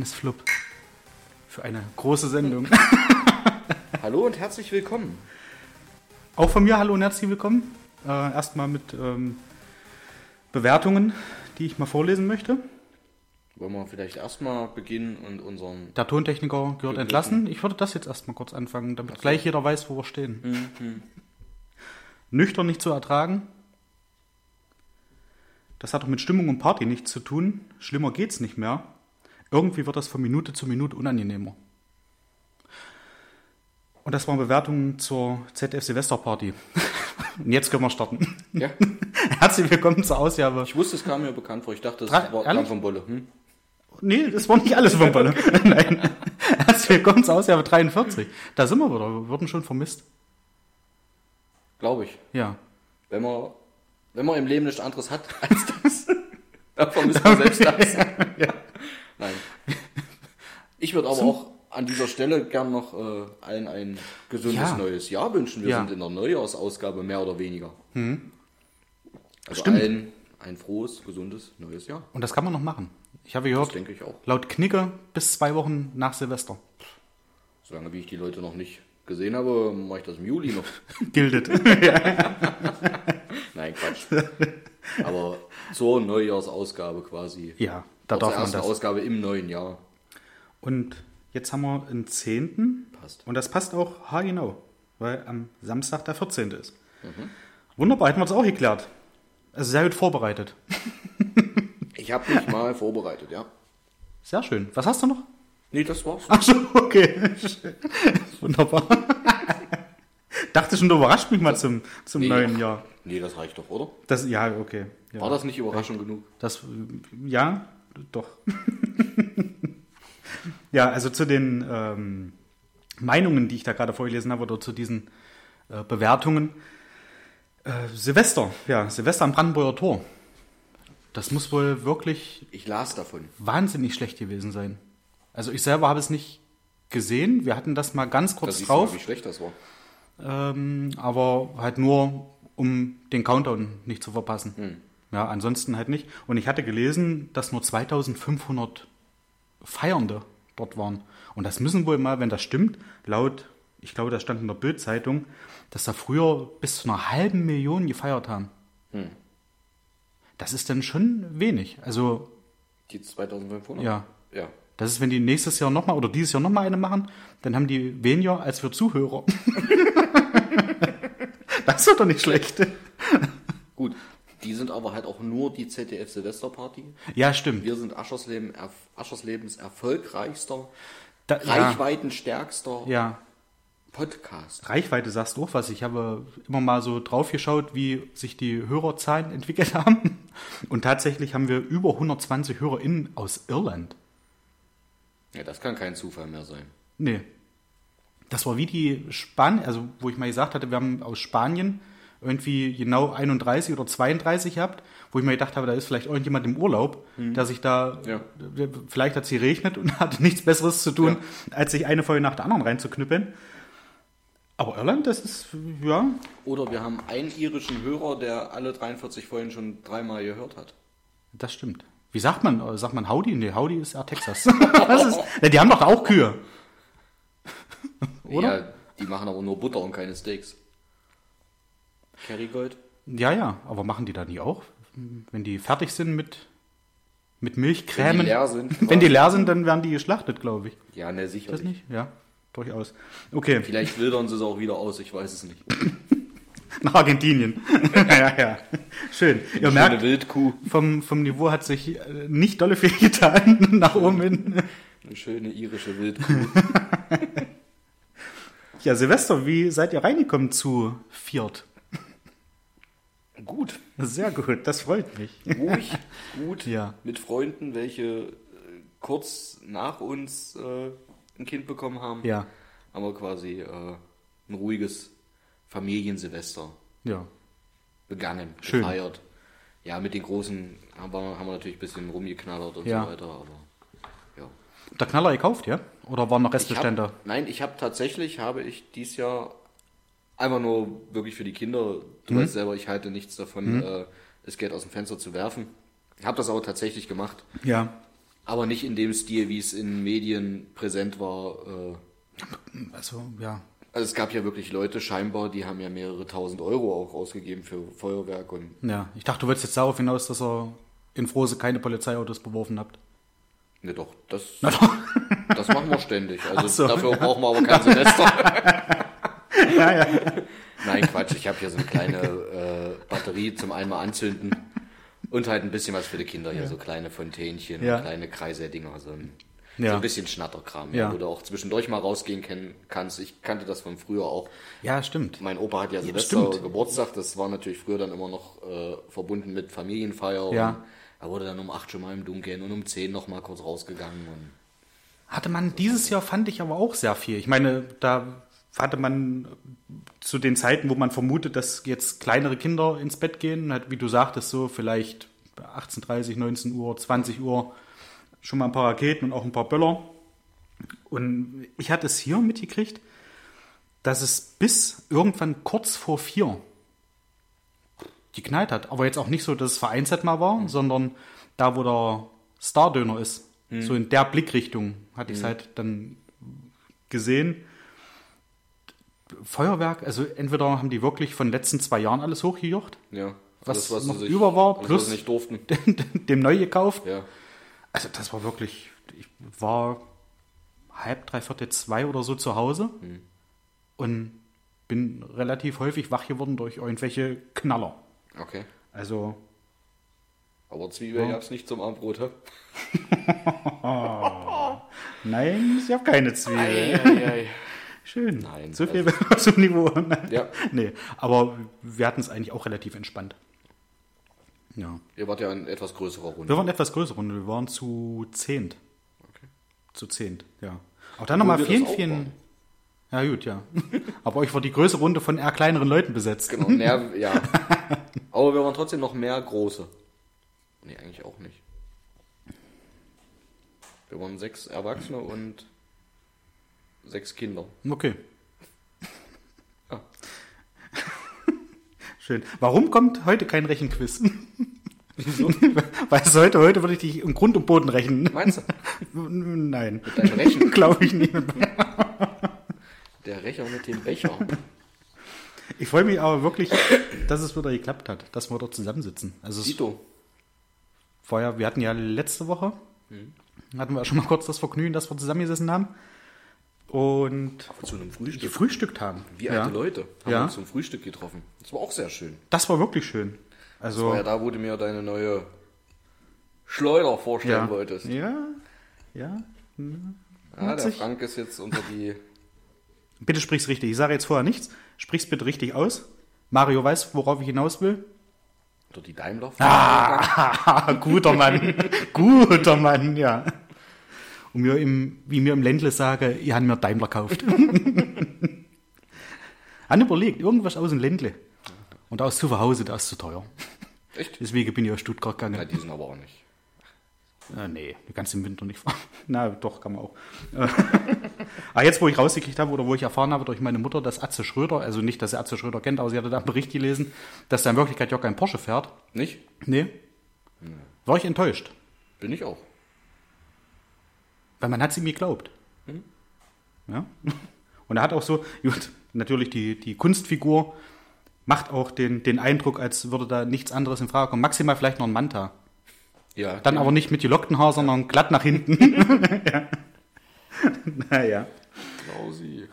kleines Flub für eine große Sendung. Hallo und herzlich willkommen. Auch von mir hallo und herzlich willkommen. Äh, erstmal mit ähm, Bewertungen, die ich mal vorlesen möchte. Wollen wir vielleicht erstmal beginnen und unseren. Der Tontechniker gehört entlassen. Ich würde das jetzt erstmal kurz anfangen, damit gleich jeder weiß, wo wir stehen. Nüchtern nicht zu ertragen. Das hat doch mit Stimmung und Party nichts zu tun. Schlimmer geht's nicht mehr. Irgendwie wird das von Minute zu Minute unangenehmer. Und das waren Bewertungen zur ZDF Silvesterparty. Und jetzt können wir starten. Ja, Herzlich willkommen zur Ausgabe. ich wusste, es kam mir bekannt vor. Ich dachte, es Drei- war, kam von Bolle. Hm? Nee, das war nicht alles von Balle. Nein. Herzlich willkommen zur Ausgabe 43. Da sind wir wieder. Wir wurden schon vermisst. Glaube ich. Ja. Wenn man, wenn man im Leben nichts anderes hat als das, dann vermisst man selbst das. Nein. Ich würde aber auch an dieser Stelle gern noch äh, allen ein gesundes Ja. neues Jahr wünschen. Wir Ja. sind in der Neujahrsausgabe mehr oder weniger. Also Stimmt. allen ein frohes, gesundes neues Jahr. Und das kann man noch machen. Ich habe Das gehört, denke ich auch. laut Knicke bis zwei Wochen nach Silvester. Solange wie ich die Leute noch nicht gesehen habe, mache ich das im Juli noch. Gildet. Nein, Quatsch. Aber zur Neujahrsausgabe quasi. ja, da darf man das. Ausgabe im neuen Jahr. Und jetzt haben wir den 10. Passt. Und das passt auch haargenau, weil am Samstag der 14. ist. Mhm. Wunderbar, hätten wir das auch geklärt. Also sehr gut vorbereitet. Ich habe mich mal vorbereitet, ja. Sehr schön. Was hast du noch? Nee, das war's. Ach so, okay. Wunderbar. Dachte schon, du überrascht mich mal zum, zum Nee. neuen Jahr. Nee, das reicht doch, oder? Das, ja, okay. Ja. War das nicht Überraschung genug? Das, ja, doch. ja, also zu den ähm, Meinungen, die ich da gerade vorgelesen habe, oder zu diesen äh, Bewertungen. Äh, Silvester, ja, Silvester am Brandenburger Tor. Das muss wohl wirklich Ich las davon. wahnsinnig schlecht gewesen sein. Also ich selber habe es nicht gesehen. Wir hatten das mal ganz kurz siehst du mal, drauf, wie schlecht das war. ähm, aber halt nur, um den Countdown nicht zu verpassen. Hm. Ja, ansonsten halt nicht. Und ich hatte gelesen, dass nur 2500 Feiernde dort waren. Und das müssen wohl mal, wenn das stimmt, laut, ich glaube, das stand in der Bild-Zeitung, dass da früher bis zu einer halben Million gefeiert haben. Hm. Das ist dann schon wenig. Also, Die 2500? ja. Ja. Das ist, wenn die nächstes Jahr nochmal oder dieses Jahr nochmal eine machen, dann haben die weniger als wir Zuhörer. das ist doch nicht schlecht. Gut. Die sind aber halt auch nur die ZDF Silvesterparty. Ja, stimmt. Wir sind Aschersleben, erf Ascherslebens erfolgreichster, Da, reichweitenstärkster ja, Podcast. Reichweite sagst du auch was. Ich habe immer mal so drauf geschaut, wie sich die Hörerzahlen entwickelt haben. Und tatsächlich haben wir über 120 HörerInnen aus Irland. Ja, das kann kein Zufall mehr sein. Nee. Das war wie die Spanien, also wo ich mal gesagt hatte, wir haben aus Spanien irgendwie genau 31 oder 32 gehabt, wo ich mir gedacht habe, da ist vielleicht irgendjemand im Urlaub, der sich da, Ja. vielleicht hat es geregnet und hatte nichts Besseres zu tun, als sich eine Folge nach der anderen reinzuknüppeln. Aber Irland, das ist, ja, Oder wir haben einen irischen Hörer, der alle 43 Folgen schon dreimal gehört hat. das stimmt. Wie sagt man? Äh, Sagt man Howdy? Nee, Howdy ist ja Texas. Was ist? Die haben doch auch Kühe. Oder? Ja, die machen aber nur Butter und keine Steaks. Kerrygold? Ja, ja, aber machen die da nie auch? Wenn die fertig sind mit, mit Wenn Milchcremen? die leer sind. Wenn die leer sind, dann werden die geschlachtet, glaube ich. Ja, ne, Das sicherlich. nicht? Ja, durchaus. Okay, Vielleicht wildern sie es auch wieder aus, ich weiß es nicht. nach Argentinien. ja, ja. Schön. Ihr Schöne merkt, Wildkuh. vom, vom Niveau hat sich äh, nicht dolle viel getan nach oben hin. Eine schöne irische Wildkuh. Ja, Silvester, wie seid ihr reingekommen zu Viert? Gut. Sehr gut, das freut mich. Ruhig, gut. Ja. Mit Freunden, welche äh, kurz nach uns äh, ein Kind bekommen haben. Ja, Haben wir quasi äh, ein ruhiges Familiensilvester ja. begangen, Schön. gefeiert. Ja, mit den Großen haben wir, haben wir natürlich ein bisschen rumgeknallert und Ja. so weiter, aber ja. Der Knaller gekauft, ja? Oder waren noch Ich Restbestände? hab, nein, ich habe tatsächlich, habe ich dieses Jahr einfach nur wirklich für die Kinder, du Mhm. weißt selber, ich halte nichts davon, äh, das Geld aus dem Fenster zu werfen. Ich habe das aber tatsächlich gemacht. Ja. Aber nicht in dem Stil, wie es in Medien präsent war. Äh, Also, ja. Also es gab ja wirklich Leute scheinbar, die haben ja mehrere tausend Euro auch ausgegeben für Feuerwerk und Ja. Ich dachte, du wolltest jetzt darauf hinaus, dass ihr in Frose keine Polizeiautos beworfen habt. ne doch, das, das machen wir ständig. Also so. dafür brauchen wir aber kein Silvester. ja, ja. Nein, Quatsch, ich habe hier so eine kleine äh, Batterie zum einmal anzünden und halt ein bisschen was für die Kinder hier, so kleine Fontänchen, Ja. und kleine Kreiseldinger, so ein, Ja. so ein bisschen Schnatterkram, Ja. wo du auch zwischendurch mal rausgehen kann, kannst. Ich kannte das von früher auch. Ja, stimmt. Mein Opa hat ja Silvester. Geburtstag, das war natürlich früher dann immer noch äh, verbunden mit Familienfeier. Ja. Er wurde dann um 8 schon mal im Dunkeln und um 10 noch mal kurz rausgegangen. Und Hatte man dieses Jahr, fand ich aber auch sehr viel. Ich meine, da hatte man zu den Zeiten, wo man vermutet, dass jetzt kleinere Kinder ins Bett gehen, halt, wie du sagtest, so vielleicht 18.30 19 Uhr, 20 Uhr schon mal ein paar Raketen und auch ein paar Böller. Und ich hatte es hier mitgekriegt, dass es bis irgendwann kurz vor vier geknallt hat. Aber jetzt auch nicht so, dass es vereinzelt mal war, sondern da, wo der Stardöner ist. So in der Blickrichtung hatte ich es halt dann gesehen. Feuerwerk, also entweder haben die wirklich von den letzten zwei Jahren alles hochgejocht, ja, Was alles, noch sie über war, alles, plus- was nicht durften. dem neu gekauft. Ja. Also das war wirklich, ich war halb, dreiviertel zwei oder so zu Hause und bin relativ häufig wach geworden durch irgendwelche Knaller. Okay. Also Aber Zwiebel Ja. gab's nicht zum Abendbrot, hä? nein, ich habe keine Zwiebel. Ei, Schön. Nein, So viel zum Niveau. Ja. Nee, aber wir hatten es eigentlich auch relativ entspannt. Ja. Ihr wart ja in etwas größerer Runde. Wir waren etwas größer Runde, wir waren zu zehnt. Okay. Zu zehnt, ja. Auch dann nochmal vielen, vielen. waren. Ja, gut, ja. Aber euch war die größere Runde von eher kleineren Leuten besetzt. Genau, mehr, ja. Aber wir waren trotzdem noch mehr große. Nee, eigentlich auch nicht. Wir waren sechs Erwachsene und sechs Kinder. Okay. Ja. Schön. Warum kommt heute kein Rechenquiz? Weißt du, heute, heute würde ich dich im Grund und Boden rechnen. Meinst du? Nein. deinem Rechen? Glaube ich nicht. Der Recher mit dem Becher. Ich freue mich aber wirklich, dass es wieder geklappt hat, dass wir dort zusammensitzen. Also es Dito. ja, wir hatten ja letzte Woche, hatten wir schon mal kurz das Vergnügen, dass wir zusammengesessen haben und Zu einem Frühstück. gefrühstückt haben. Wie ja. alte Leute haben Ja. uns zum Frühstück getroffen. Das war auch sehr schön. Das war wirklich schön. Das Also war ja da, wo du mir deine neue Schleuder vorstellen ja, wolltest. ja, ja. Ja, der. Frank ist jetzt unter die. Bitte sprich's richtig. Ich sage jetzt vorher nichts. Sprich's bitte richtig aus. Mario weiß, worauf ich hinaus will. Unter die Daimler. Ah, guter Mann. guter Mann, ja. Und mir im, wie mir im Ländle sage, ihr habt mir Daimler gekauft. Han überlegt, irgendwas aus dem Ländle. Und aus zu Hause, das ist zu teuer. Echt? Deswegen bin ich aus Stuttgart Ja, gegangen. die sind aber auch nicht. Äh, nee, du kannst im Winter nicht fahren. Na, doch, kann man auch. Aber jetzt, wo ich rausgekriegt habe oder wo ich erfahren habe durch meine Mutter, dass Atze Schröder, also nicht, dass sie Atze Schröder kennt, aber sie hatte da einen Bericht gelesen, dass er in Wirklichkeit ja kein Porsche fährt. Nicht? Nee. War ich enttäuscht. Bin ich auch. Weil man hat sie mir geglaubt. Ja. Und er hat auch so, gut, natürlich die, die Kunstfigur macht auch den, den Eindruck, als würde da nichts anderes in Frage kommen. Maximal vielleicht noch ein Manta. Ja. Dann aber nicht mit gelockten Haar, sondern glatt nach hinten. ja. Naja. Klausi.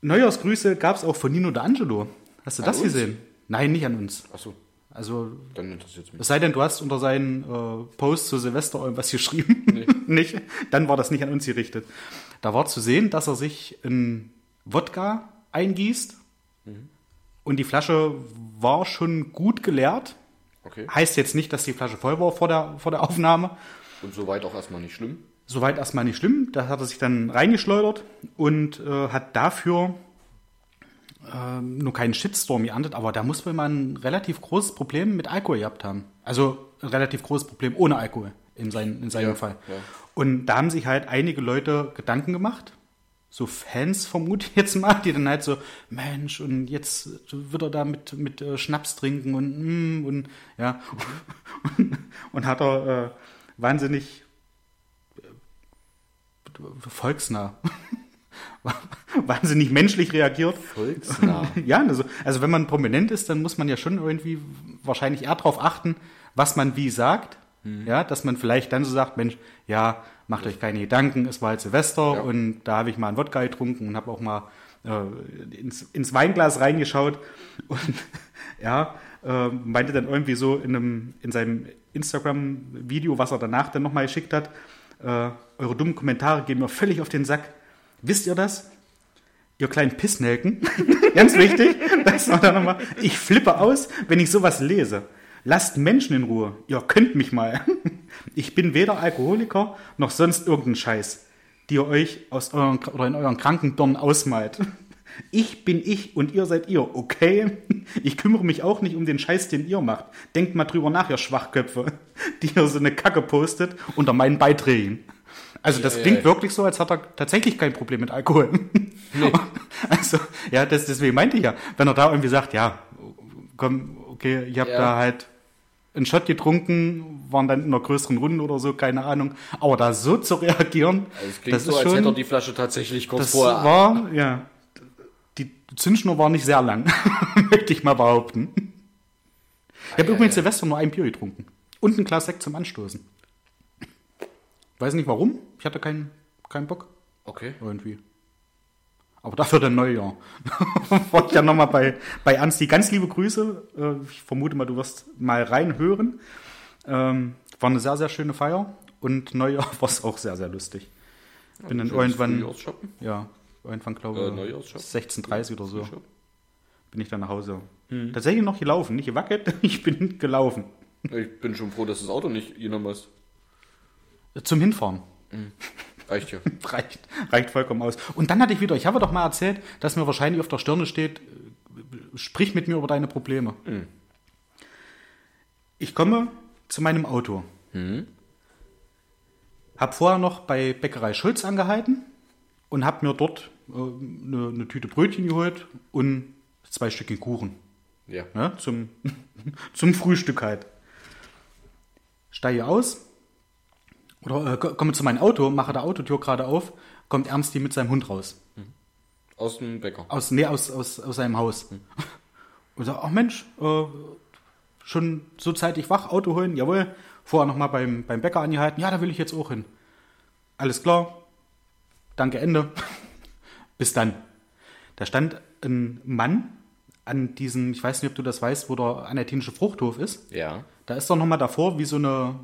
Neujahrsgrüße gab es auch von Nino D'Angelo. Hast du An das uns? gesehen? Nein, nicht an uns. Achso, Also, dann interessiert es mich. es sei denn, du hast unter seinen äh, Post zu Silvester irgendwas geschrieben. nicht? Dann war das nicht an uns gerichtet. Da war zu sehen, dass er sich in Wodka eingießt. Und die Flasche war schon gut geleert. Okay. Heißt jetzt nicht, dass die Flasche voll war vor der, vor der Aufnahme. Und soweit auch erstmal nicht schlimm. Soweit erstmal nicht schlimm. Da hat er sich dann reingeschleudert und äh, hat dafür ähm, nur keinen Shitstorm geahndet, aber da muss wohl mal ein relativ großes Problem mit Alkohol gehabt haben. Also ein relativ großes Problem ohne Alkohol in, sein, in seinem Ja, Fall. ja. Und da haben sich halt einige Leute Gedanken gemacht. So Fans vermute ich jetzt mal, die dann halt so, Mensch, und jetzt wird er da mit, mit äh, Schnaps trinken und, mm, und ja. und, und hat er äh, wahnsinnig volksnah. Wahnsinnig menschlich reagiert. Volksnah. Ja, also, also wenn man prominent ist, dann muss man ja schon irgendwie wahrscheinlich eher darauf achten, was man wie sagt. Ja, dass man vielleicht dann so sagt, Mensch, ja, macht euch keine Gedanken, es war halt Silvester Ja. und da habe ich mal einen Wodka getrunken und habe auch mal äh, ins, ins Weinglas reingeschaut und ja, äh, meinte dann irgendwie so in, einem, in seinem Instagram-Video, was er danach dann nochmal geschickt hat, äh, eure dummen Kommentare gehen mir völlig auf den Sack. Wisst ihr das? Ihr kleinen Pissnelken. Ganz wichtig. Das war dann. Ich flippe aus, wenn ich sowas lese. Lasst Menschen in Ruhe. Ihr könnt mich mal. Ich bin weder Alkoholiker noch sonst irgendein Scheiß, die ihr euch aus euren, oder in euren Krankenbirnen ausmalt. Ich bin ich und ihr seid ihr, okay? Ich kümmere mich auch nicht um den Scheiß, den ihr macht. Denkt mal drüber nach, ihr Schwachköpfe, die ihr so eine Kacke postet unter meinen Beiträgen. Also das Ja, klingt ja. wirklich so, als hat er tatsächlich kein Problem mit Alkohol. Also, ja, das, deswegen meinte ich ja, wenn er da irgendwie sagt, ja, komm, okay, ich habe da halt einen Shot getrunken, waren dann in einer größeren Runde oder so, keine Ahnung. Aber da so zu reagieren, Also es klingt das so, ist als schon, hätte er die Flasche tatsächlich kurz das vorher. war, ja, die Zündschnur war nicht sehr lang, möchte ich mal behaupten. Ich habe ja, übrigens. Silvester nur ein Bier getrunken. Und ein Glas Sekt zum Anstoßen. Weiß nicht warum, ich hatte keinen keinen Bock Okay. irgendwie. Aber dafür dann Neujahr. Wollte ich ja nochmal bei, bei Ernst die ganz liebe Grüße. Äh, Ich vermute mal, du wirst mal reinhören. Ähm, war eine sehr, sehr schöne Feier. Und Neujahr war es auch sehr, sehr lustig. Bin dann Schönes irgendwann, ja, irgendwann glaube Äh, ich, Neujahrsshop? 16.30 oder so, bin ich dann nach Hause. Mhm. Tatsächlich noch gelaufen, nicht gewackelt, ich bin gelaufen. Ich bin schon froh, dass das Auto nicht genommen hast. Zum Hinfahren. Reicht ja. reicht, reicht vollkommen aus. Und dann hatte ich wieder, ich habe doch mal erzählt, dass mir wahrscheinlich auf der Stirne steht, äh, sprich mit mir über deine Probleme. Ich komme zu meinem Auto. Hab vorher noch bei Bäckerei Schulz angehalten und hab mir dort äh, eine, eine Tüte Brötchen geholt und zwei Stückchen Kuchen. Ja. Ne, zum, zum Frühstück halt. Steige aus oder äh, ko- komme zu meinem Auto, mache der Autotür gerade auf, kommt Ernsti mit seinem Hund raus. Aus dem Bäcker. Aus, nee, aus, aus, aus seinem Haus. Und sagt, ach Mensch, äh, schon so zeitig wach, Auto holen, jawohl. Vorher nochmal beim, beim Bäcker angehalten, ja, da will ich jetzt auch hin. Alles klar, danke, Ende. Bis dann. Da stand ein Mann an diesem, ich weiß nicht, ob du das weißt, wo der anartinische Fruchthof ist. Ja. Da ist doch nochmal davor wie so eine,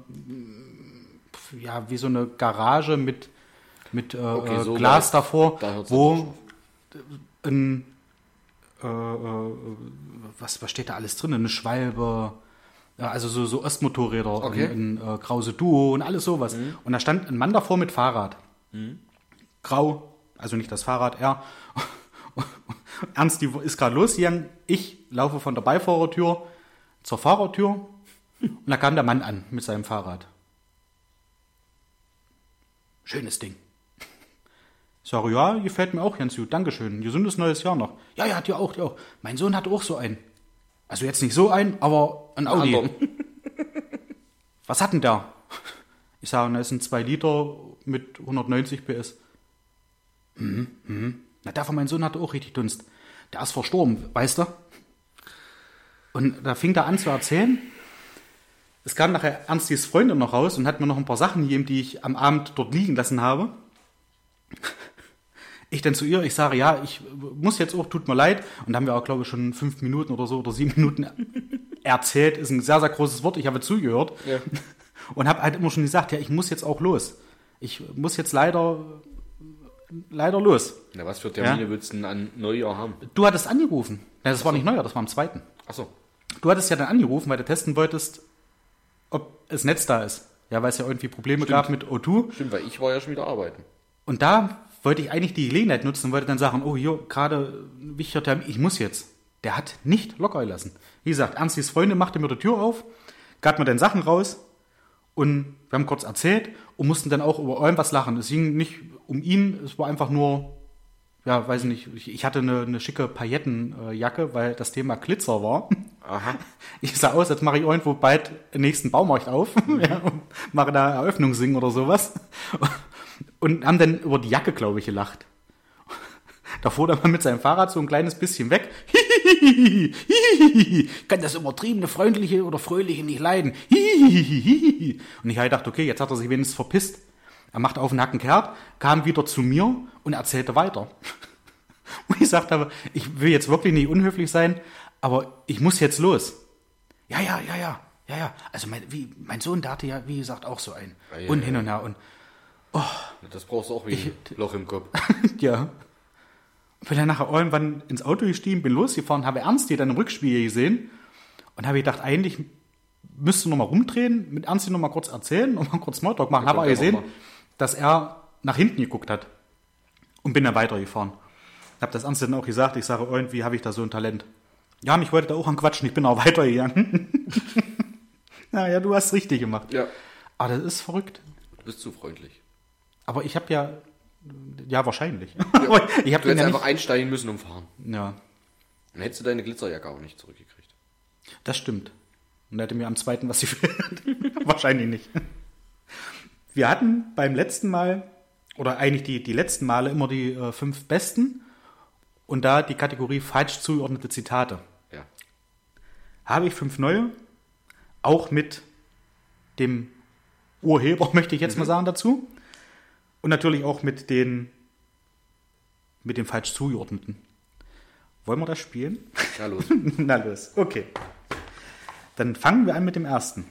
ja, wie so eine Garage mit, mit äh, Okay, äh, so Glas weit. davor, Da wo ein, äh, äh, was, was steht da alles drin? Eine Schwalbe, also so, so Ostmotorräder, Okay. ein, ein äh, Krause Duo und alles sowas. Und da stand ein Mann davor mit Fahrrad. Grau, also nicht das Fahrrad, er. Ernst, die ist gerade losgegangen. Ich laufe von der Beifahrertür zur Fahrertür und da kam der Mann an mit seinem Fahrrad. Schönes Ding. Ich sage, ja, gefällt mir auch ganz gut. Dankeschön. Gesundes neues Jahr noch. Ja, ja, hat ja auch, die auch. Mein Sohn hat auch so einen. Also jetzt nicht so einen, aber ein Audi. Anderen. Was hat denn der? Ich sage, das sind 2 Liter mit 190 PS. Mhm, mhm. Na, der von meinem Sohn hatte auch richtig Dunst. Der ist verstorben, weißt du? Und da fing er an zu erzählen. Es kam nachher Ernstis Freundin noch raus und hat mir noch ein paar Sachen gegeben, die ich am Abend dort liegen lassen habe. Ich dann zu ihr, ich sage, ja, ich muss jetzt auch, tut mir leid. Und da haben wir auch, glaube ich, schon fünf Minuten oder so oder sieben Minuten erzählt. Ist ein sehr, sehr großes Wort. Ich habe zugehört. Ja. Und habe halt immer schon gesagt, ja, ich muss jetzt auch los. Ich muss jetzt leider, leider los. Na, was für Termine Ja. willst du denn an Neujahr haben? Du hattest angerufen. Ja, das war nicht neuer, das war am zweiten. Achso. Du hattest ja dann angerufen, weil du testen wolltest, ob das Netz da ist. Ja, weil es ja irgendwie Probleme gab mit O2. Stimmt, weil ich war ja schon wieder arbeiten. Und da wollte ich eigentlich die Gelegenheit nutzen und wollte dann sagen, oh, hier, gerade wichtiger Termin, ich muss jetzt. Der hat nicht locker gelassen. Wie gesagt, Ernstis Freunde machte mir die Tür auf, gab mir dann Sachen raus und wir haben kurz erzählt und mussten dann auch über irgendwas lachen. Es ging nicht um ihn, es war einfach nur, ja, weiß ich nicht, ich, ich hatte eine, eine schicke Paillettenjacke, weil das Thema Glitzer war. Aha. Ich sah aus, als mache ich irgendwo bald den nächsten Baumarkt auf ja, und mache da Eröffnungssingen oder sowas. und haben dann über die Jacke, glaube ich, gelacht. Da fuhr er mal mit seinem Fahrrad so ein kleines bisschen weg. Ich kann das übertriebene, freundliche oder fröhliche nicht leiden. Und ich halt dachte, okay, jetzt hat er sich wenigstens verpisst. Er macht auf den Nacken kehrt, kam wieder zu mir und erzählte weiter. Und ich sagte aber, ich will jetzt wirklich nicht unhöflich sein, aber ich muss jetzt los. Ja, ja, ja, ja, ja, ja. Also mein, wie, mein Sohn, der hatte ja, wie gesagt, auch so einen. Ja, ja, und hin und her. Und Das brauchst du auch wie ein Loch im Kopf. ja. Bin dann nachher irgendwann ins Auto gestiegen, bin losgefahren, habe Ernsti dann im Rückspiegel gesehen und habe gedacht, eigentlich müsste noch mal rumdrehen, mit Ernsti noch mal kurz erzählen, noch mal kurz Smalltalk machen. Habe aber gesehen. Dass er nach hinten geguckt hat und bin dann weitergefahren. Habe das Ernsti dann auch gesagt, ich sage, irgendwie habe ich da so ein Talent. Ja, mich wollte da auch anquatschen, ich bin auch weitergegangen. naja, du hast richtig gemacht. Ja. Aber das ist verrückt. Du bist zu freundlich. Aber ich habe ja, ja wahrscheinlich. Aber ich Du hättest ja einfach einsteigen müssen und fahren. ja, Dann hättest du deine Glitzerjacke auch nicht zurückgekriegt. Das stimmt. Und er hätte mir am zweiten was gefehlt. Wahrscheinlich nicht. Wir hatten beim letzten Mal, oder eigentlich die, die letzten Male immer die äh, fünf besten und da die Kategorie falsch zugeordnete Zitate. Ja. Habe ich fünf neue, auch mit dem Urheber, möchte ich jetzt mal sagen, dazu. Und natürlich auch mit den, mit dem falsch zugeordneten. Wollen wir das spielen? Ja, los. Na los, okay. Dann fangen wir an mit dem ersten.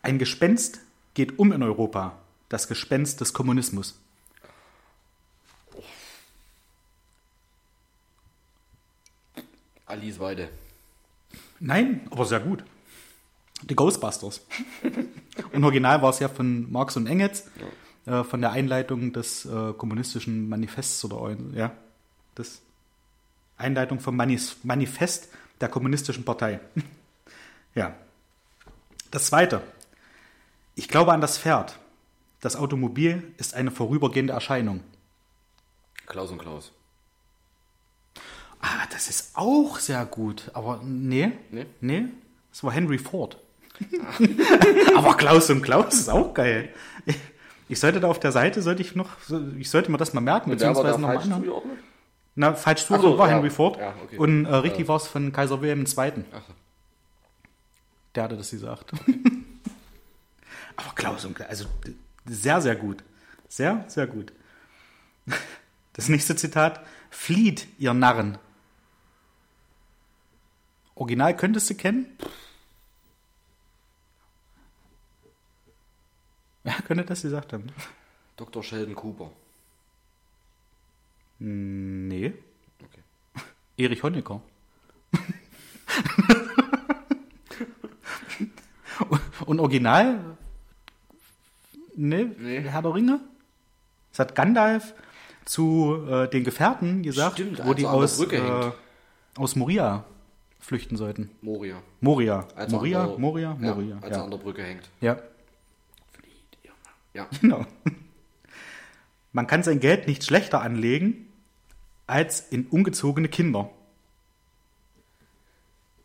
Ein Gespenst geht um in Europa. Das Gespenst des Kommunismus. Alice Weide. Nein, aber sehr gut. Die Ghostbusters. Und original war es ja von Marx und Engels, äh, von der Einleitung des äh, kommunistischen Manifests oder ja, das Einleitung vom Manis Manifest der kommunistischen Partei. ja. Das zweite. Ich glaube an das Pferd. Das Automobil ist eine vorübergehende Erscheinung. Klaus und Klaus. Ah, das ist auch sehr gut. Aber nee. Nee? Nee. Das war Henry Ford. Aber Klaus und Klaus ist auch geil. Ich, sollte da auf der Seite, sollte ich noch, ich sollte mir das mal merken, beziehungsweise nochmal falsch anhören. zugeordnet? Na, falsch Ach so, zugeordnet war ja. Henry Ford. Ja, okay. Und äh, richtig war es von Kaiser Wilhelm II. Ach, Der hatte das gesagt. Aber Klaus und Klaus, also sehr, sehr gut. Sehr, sehr gut. Das nächste Zitat. Flieht, ihr Narren. Original könntest du kennen? Wer könnte das gesagt haben? Dr. Sheldon Cooper. Nee. Okay. Erich Honecker. Und Original? Nee, Nee. Herr der Ringe? Das hat Gandalf zu äh, den Gefährten gesagt, Stimmt, wo als die er aus, äh, aus Moria flüchten sollten. Moria. Moria. Als er Moria, an der, Moria, ja, Moria. Als er Ja, an der Brücke hängt. ja. Flieht, ihr Ja. genau. Man kann sein Geld nicht schlechter anlegen als in ungezogene Kinder.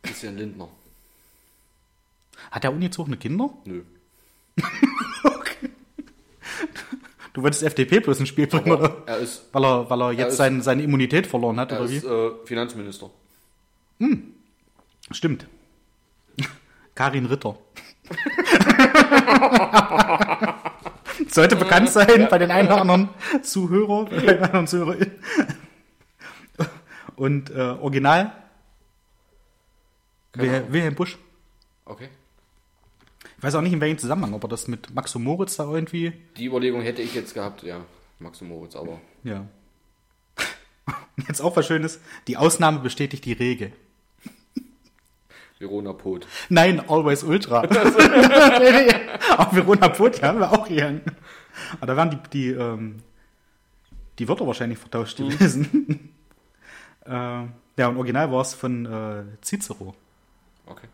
Christian Lindner. Hat er ungezogene Kinder? Nö. Du wolltest FDP bloß ins Spiel bringen, oder? Er ist, Weil er, weil er jetzt ist- sein, seine Immunität verloren hat, er oder wie? ist äh, Finanzminister. Stimmt. Karin Ritter. Sollte bekannt sein bei den einen oder anderen Zuhörer, bei den anderen Zuhörern. Und äh, Original. Wilhelm Busch. Okay. Ich weiß auch nicht, in welchem Zusammenhang, ob er das mit Max und Moritz da irgendwie. Die Überlegung hätte ich jetzt gehabt, ja. Max und Moritz, aber Ja. Jetzt auch was Schönes. Die Ausnahme bestätigt die Regel. Verona Pot. Nein, Always Ultra. Auch Verona Pot haben wir auch hier. Aber da waren die, die, ähm, die Wörter wahrscheinlich vertauscht gewesen. äh, ja, und original war es von äh, Cicero, Okay.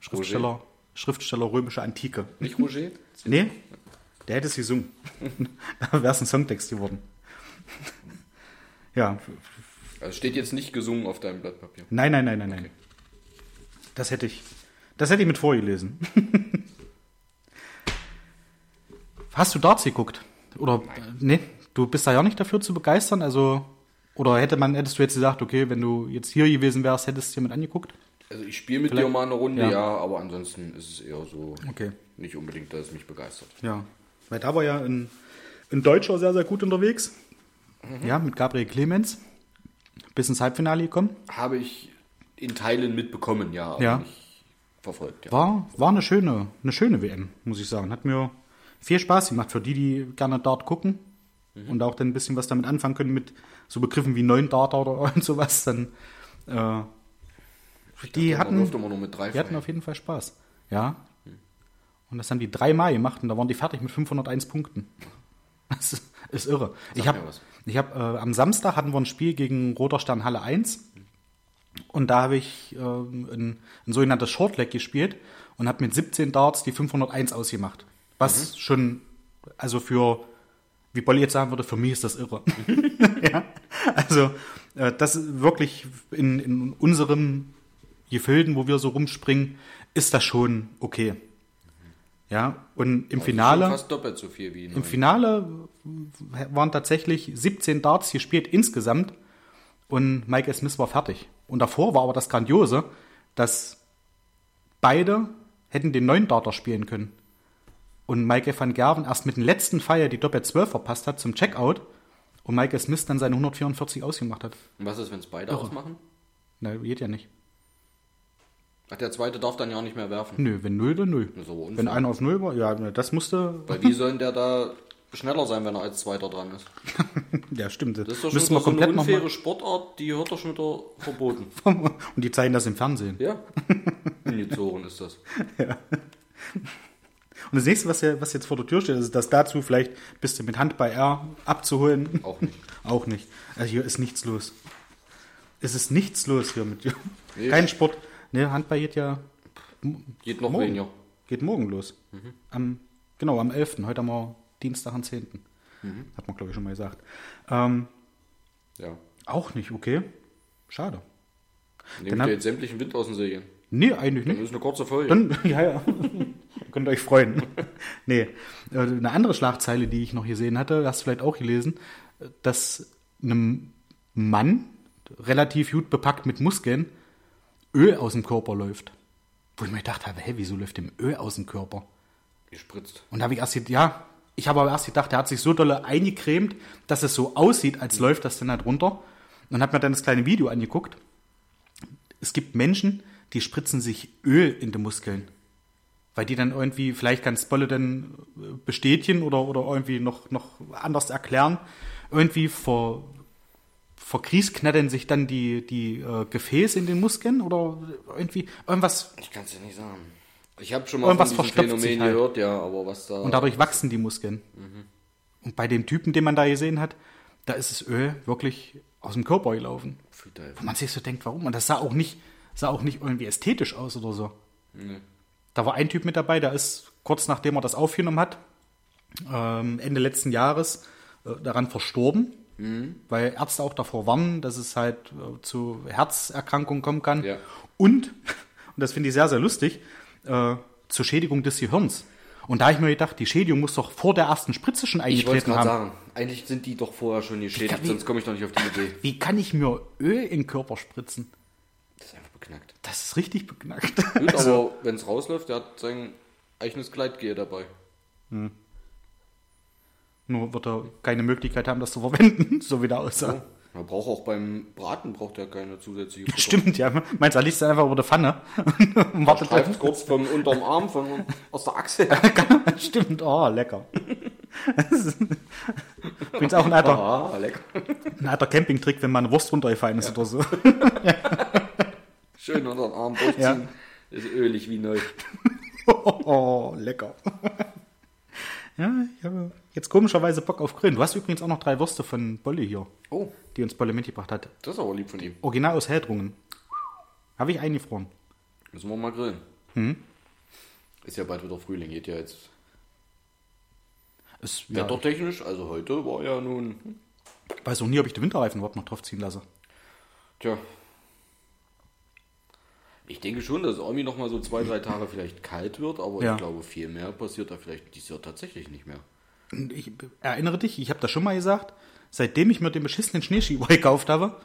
Schriftsteller, Schriftsteller römische Antike. Nicht Roger? Nee, der hätte es gesungen. da wäre es ein Songtext geworden. ja, Also steht jetzt nicht gesungen auf deinem Blatt Papier. nein, nein, nein, nein, nein. Okay. Das hätte ich, das hätte ich mit vorgelesen. Hast du Darts geguckt? Oder, äh, nee, du bist da ja nicht dafür zu begeistern, also, oder hätte man, hättest du jetzt gesagt, okay, wenn du jetzt hier gewesen wärst, hättest du dir mit angeguckt? Also ich spiele mit Vielleicht- dir mal eine Runde, ja. ja. aber ansonsten ist es eher so Okay. nicht unbedingt, dass es mich begeistert. Ja. Weil da war ja ein, ein Deutscher sehr, sehr gut unterwegs. Ja, mit Gabriel Clemens. Bis ins Halbfinale gekommen. Habe ich in Teilen mitbekommen, ja, aber Ja. nicht verfolgt. Ja. War, war eine schöne, eine schöne WM, muss ich sagen. Hat mir viel Spaß gemacht für die, die gerne Dart gucken und auch dann ein bisschen was damit anfangen können mit so Begriffen wie neun Darter oder sowas. Dann äh, die Man hatten, die hatten auf jeden Fall Spaß. Ja. Und das haben die dreimal gemacht und da waren die fertig mit 501 Punkten. Das ist, ist irre. ich mir habe ich hab, äh, am Samstag hatten wir ein Spiel gegen Roter Stern Halle 1 und da habe ich äh, ein, ein sogenanntes Shortleg gespielt und habe mit 17 Darts die 501 ausgemacht. Was schon, also für, wie Bolli jetzt sagen würde, für mich ist das irre. ja? Also äh, das ist wirklich in, in unserem Gefilden, wo wir so rumspringen, ist das schon okay. Ja, und im Also Finale. Fast doppelt so viel wie Im. Finale waren tatsächlich 17 Darts gespielt insgesamt und Michael Smith war fertig. Und davor war aber das Grandiose, dass beide hätten den neuen Darter spielen können. Und Michael van Gerven erst mit dem letzten Feier die Doppel 12 verpasst hat zum Checkout und Michael Smith dann seine 144 ausgemacht hat. Und was ist, wenn es beide ausmachen? Na, geht ja nicht. Ach, der zweite darf dann ja auch nicht mehr werfen. Nö, wenn 0, dann 0. Das ist aber unfair. Wenn einer auf 0 war, ja, das musste. Weil wie soll denn der da schneller sein, wenn er als Zweiter dran ist? Ja, stimmt. Das ist doch schon so eine komplett mal- unfaire Sportart, die hört doch schon wieder verboten. Und die zeigen das im Fernsehen. Ja? Unizoren ist das. Und das nächste, was, ja, was jetzt vor der Tür steht, ist, dass dazu vielleicht bist du mit Handball R abzuholen. Auch nicht. Auch nicht. Also hier ist nichts los. Es ist nichts los hier mit dir. Nee. Kein Sport. Ne, Handball geht ja Geht noch morgen. weniger. Geht morgen los. Am, genau, am 11. Heute haben wir Dienstag, am 10. Hat man, glaube ich, schon mal gesagt. Ähm, Ja. auch nicht, okay. Schade. Nehmt Dann ihr jetzt sämtlichen Wind aus dem Segel. Nee, eigentlich Das nicht. ist eine kurze Folge. Dann, ja, ja. Könnt ihr euch freuen. nee, äh, eine andere Schlagzeile, die ich noch gesehen hatte, hast du vielleicht auch gelesen, dass einem Mann, relativ gut bepackt mit Muskeln, Öl aus dem Körper läuft. Wo ich mir gedacht habe, hä, wieso läuft dem Öl aus dem Körper? Gespritzt. Und da habe ich erst gedacht, ja, ich habe aber erst gedacht, der hat sich so dolle eingecremt, dass es so aussieht, als läuft das dann halt runter. Und habe mir dann das kleine Video angeguckt. Es gibt Menschen, die spritzen sich Öl in die Muskeln. Weil die dann irgendwie, vielleicht kann Spolle dann äh, bestätigen oder, oder irgendwie noch, noch anders erklären, irgendwie ver, verkriesknattern sich dann die, die äh, Gefäße in den Muskeln oder irgendwie irgendwas Ich kann es dir nicht sagen. Ich habe schon mal Irgendwas von sich Phänomen halt. gehört, ja, aber was da... Und dadurch wachsen die Muskeln. Und bei dem Typen, den man da gesehen hat, da ist das Öl wirklich aus dem Körper gelaufen. Wo man sich so denkt, warum? Und das sah auch nicht, sah auch nicht irgendwie ästhetisch aus oder so. Da war ein Typ mit dabei, der ist kurz nachdem er das aufgenommen hat, ähm, Ende letzten Jahres, äh, daran verstorben. Weil Ärzte auch davor warnen, dass es halt äh, zu Herzerkrankungen kommen kann. Ja. Und, und das finde ich sehr, sehr lustig, äh, zur Schädigung des Gehirns. Und da habe ich mir gedacht, die Schädigung muss doch vor der ersten Spritze schon Ich wollte eingetreten gerade haben. sagen, eigentlich sind die doch vorher schon geschädigt, wie- sonst komme ich doch nicht auf die Idee. Wie kann ich mir Öl in den Körper spritzen? Das ist einfach beknackt. Das ist richtig beknackt. Gut, Also, aber wenn es rausläuft, der hat sein eigenes Gleitgel dabei. Nur wird er keine Möglichkeit haben, das zu verwenden, so wie der aussah. Man braucht auch beim Braten braucht er keine zusätzliche Futter. Stimmt, ja. Meinst du, er liegt einfach über der Pfanne und wartet Streift kurz vom unterm Arm, von, aus der Achse. Stimmt, oh, lecker. Übrigens auch ein alter, Ah, ein alter Campingtrick, wenn mal eine Wurst runtergefallen ist oder so. Schön unter den Arm durchziehen. Ja. Ist ölig wie neu. Oh, lecker. Ja, ich habe jetzt komischerweise Bock auf Grillen. Du hast übrigens auch noch drei Würste von Bolle hier, Oh, die uns Bolle mitgebracht hat. das ist aber lieb von ihm. Original aus Heldrungen. Habe ich eingefroren. Müssen wir mal grillen. Hm? Ist ja bald wieder Frühling, geht ja jetzt Es, ja, wettertechnisch. Also heute war ja nun. ich weiß auch nie, ob ich die Winterreifen überhaupt noch drauf ziehen lasse. Tja. Ich denke schon, dass es irgendwie noch mal so zwei, drei Tage vielleicht kalt wird, aber Ja. ich glaube, viel mehr passiert da vielleicht dieses Jahr tatsächlich nicht mehr. Ich erinnere dich, ich habe das schon mal gesagt, seitdem ich mir den beschissenen Schneeschieber gekauft habe,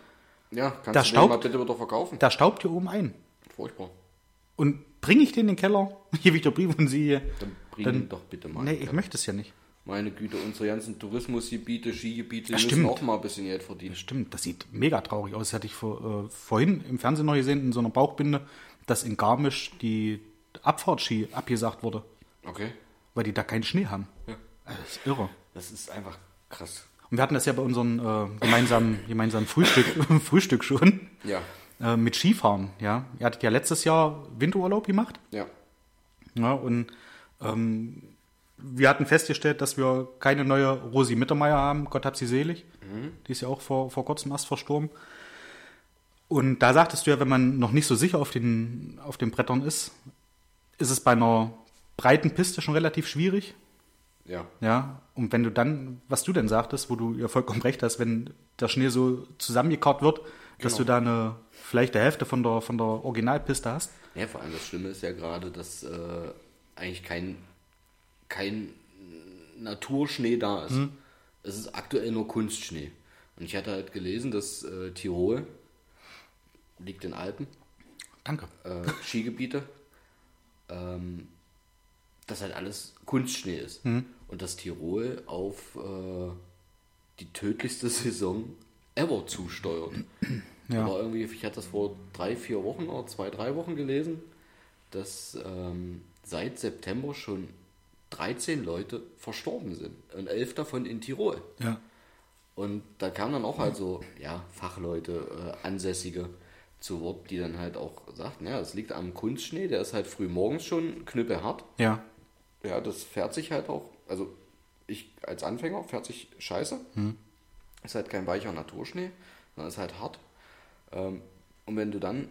Ja, kannst Da staubt- mal bitte wieder verkaufen? da staubt hier oben ein. Furchtbar. Und bringe ich den in den Keller, gebe ich der Brief und sie. Dann bring Dann- ihn doch bitte mal. Nee, ich möchte es ja nicht. Meine Güte, unsere ganzen Tourismusgebiete, Skigebiete, die Ja, müssen stimmt. auch mal ein bisschen Geld verdienen. Stimmt, das sieht mega traurig aus. Das hatte ich vor, äh, vorhin im Fernsehen noch gesehen, in so einer Bauchbinde, dass in Garmisch die Abfahrtski abgesagt wurde, Okay. weil die da keinen Schnee haben. Ja. Das ist irre. Das ist einfach krass. Und wir hatten das ja bei unserem äh, gemeinsamen, gemeinsamen Frühstück, Frühstück schon Ja. äh, mit Skifahren. Ja, ihr hattet ja letztes Jahr Winterurlaub gemacht. Ja. Ja, und ähm, wir hatten festgestellt, dass wir keine neue Rosi Mittermeier haben. Gott hab sie selig. Die ist ja auch vor, vor kurzem erst verstorben. Und da sagtest du ja, wenn man noch nicht so sicher auf den, auf den Brettern ist, ist es bei einer breiten Piste schon relativ schwierig. Ja. Ja, und wenn du dann, was du denn sagtest, wo du ja vollkommen recht hast, wenn der Schnee so zusammengekarrt wird, dass Genau. du da eine, vielleicht die Hälfte von der, von der Originalpiste hast. Ja, vor allem das Schlimme ist ja gerade, dass äh, eigentlich kein, kein Naturschnee da ist. Es ist aktuell nur Kunstschnee. Und ich hatte halt gelesen, dass äh, Tirol liegt in Alpen, Danke. äh, Skigebiete, ähm, dass halt alles Kunstschnee ist. Und dass Tirol auf äh, die tödlichste Saison ever zusteuert. Ja. Aber irgendwie, ich hatte das vor drei, vier Wochen oder zwei, drei Wochen gelesen, dass ähm, seit September schon 13 Leute verstorben sind. Und elf davon in Tirol. Ja. Und da kamen dann auch halt so, ja, Fachleute, äh, Ansässige zu Wort, die dann halt auch sagten, ja, es liegt am Kunstschnee, der ist halt früh morgens schon knüppelhart. Ja. Ja, das fährt sich halt auch, also ich als Anfänger fährt sich scheiße. Ist halt kein weicher Naturschnee, sondern ist halt hart. Ähm, und wenn du dann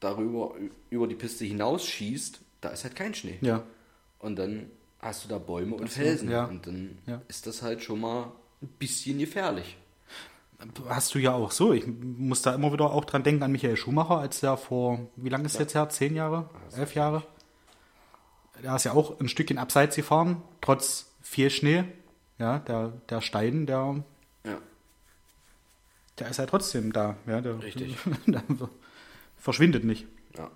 darüber, über die Piste hinausschießt, da ist halt kein Schnee. Ja. Und dann hast du da Bäume und Felsen. ja. Und dann Ja. ist das halt schon mal ein bisschen gefährlich. Hast du ja auch so. Ich muss da immer wieder auch dran denken an Michael Schumacher, als der vor, wie lange ist jetzt her? Zehn Jahre? Elf Jahre? Der ist ja auch ein Stückchen abseits gefahren, trotz viel Schnee. Ja, der, der Stein, der, Ja. der ist ja trotzdem da. Ja, der, Richtig. der verschwindet nicht. Ja.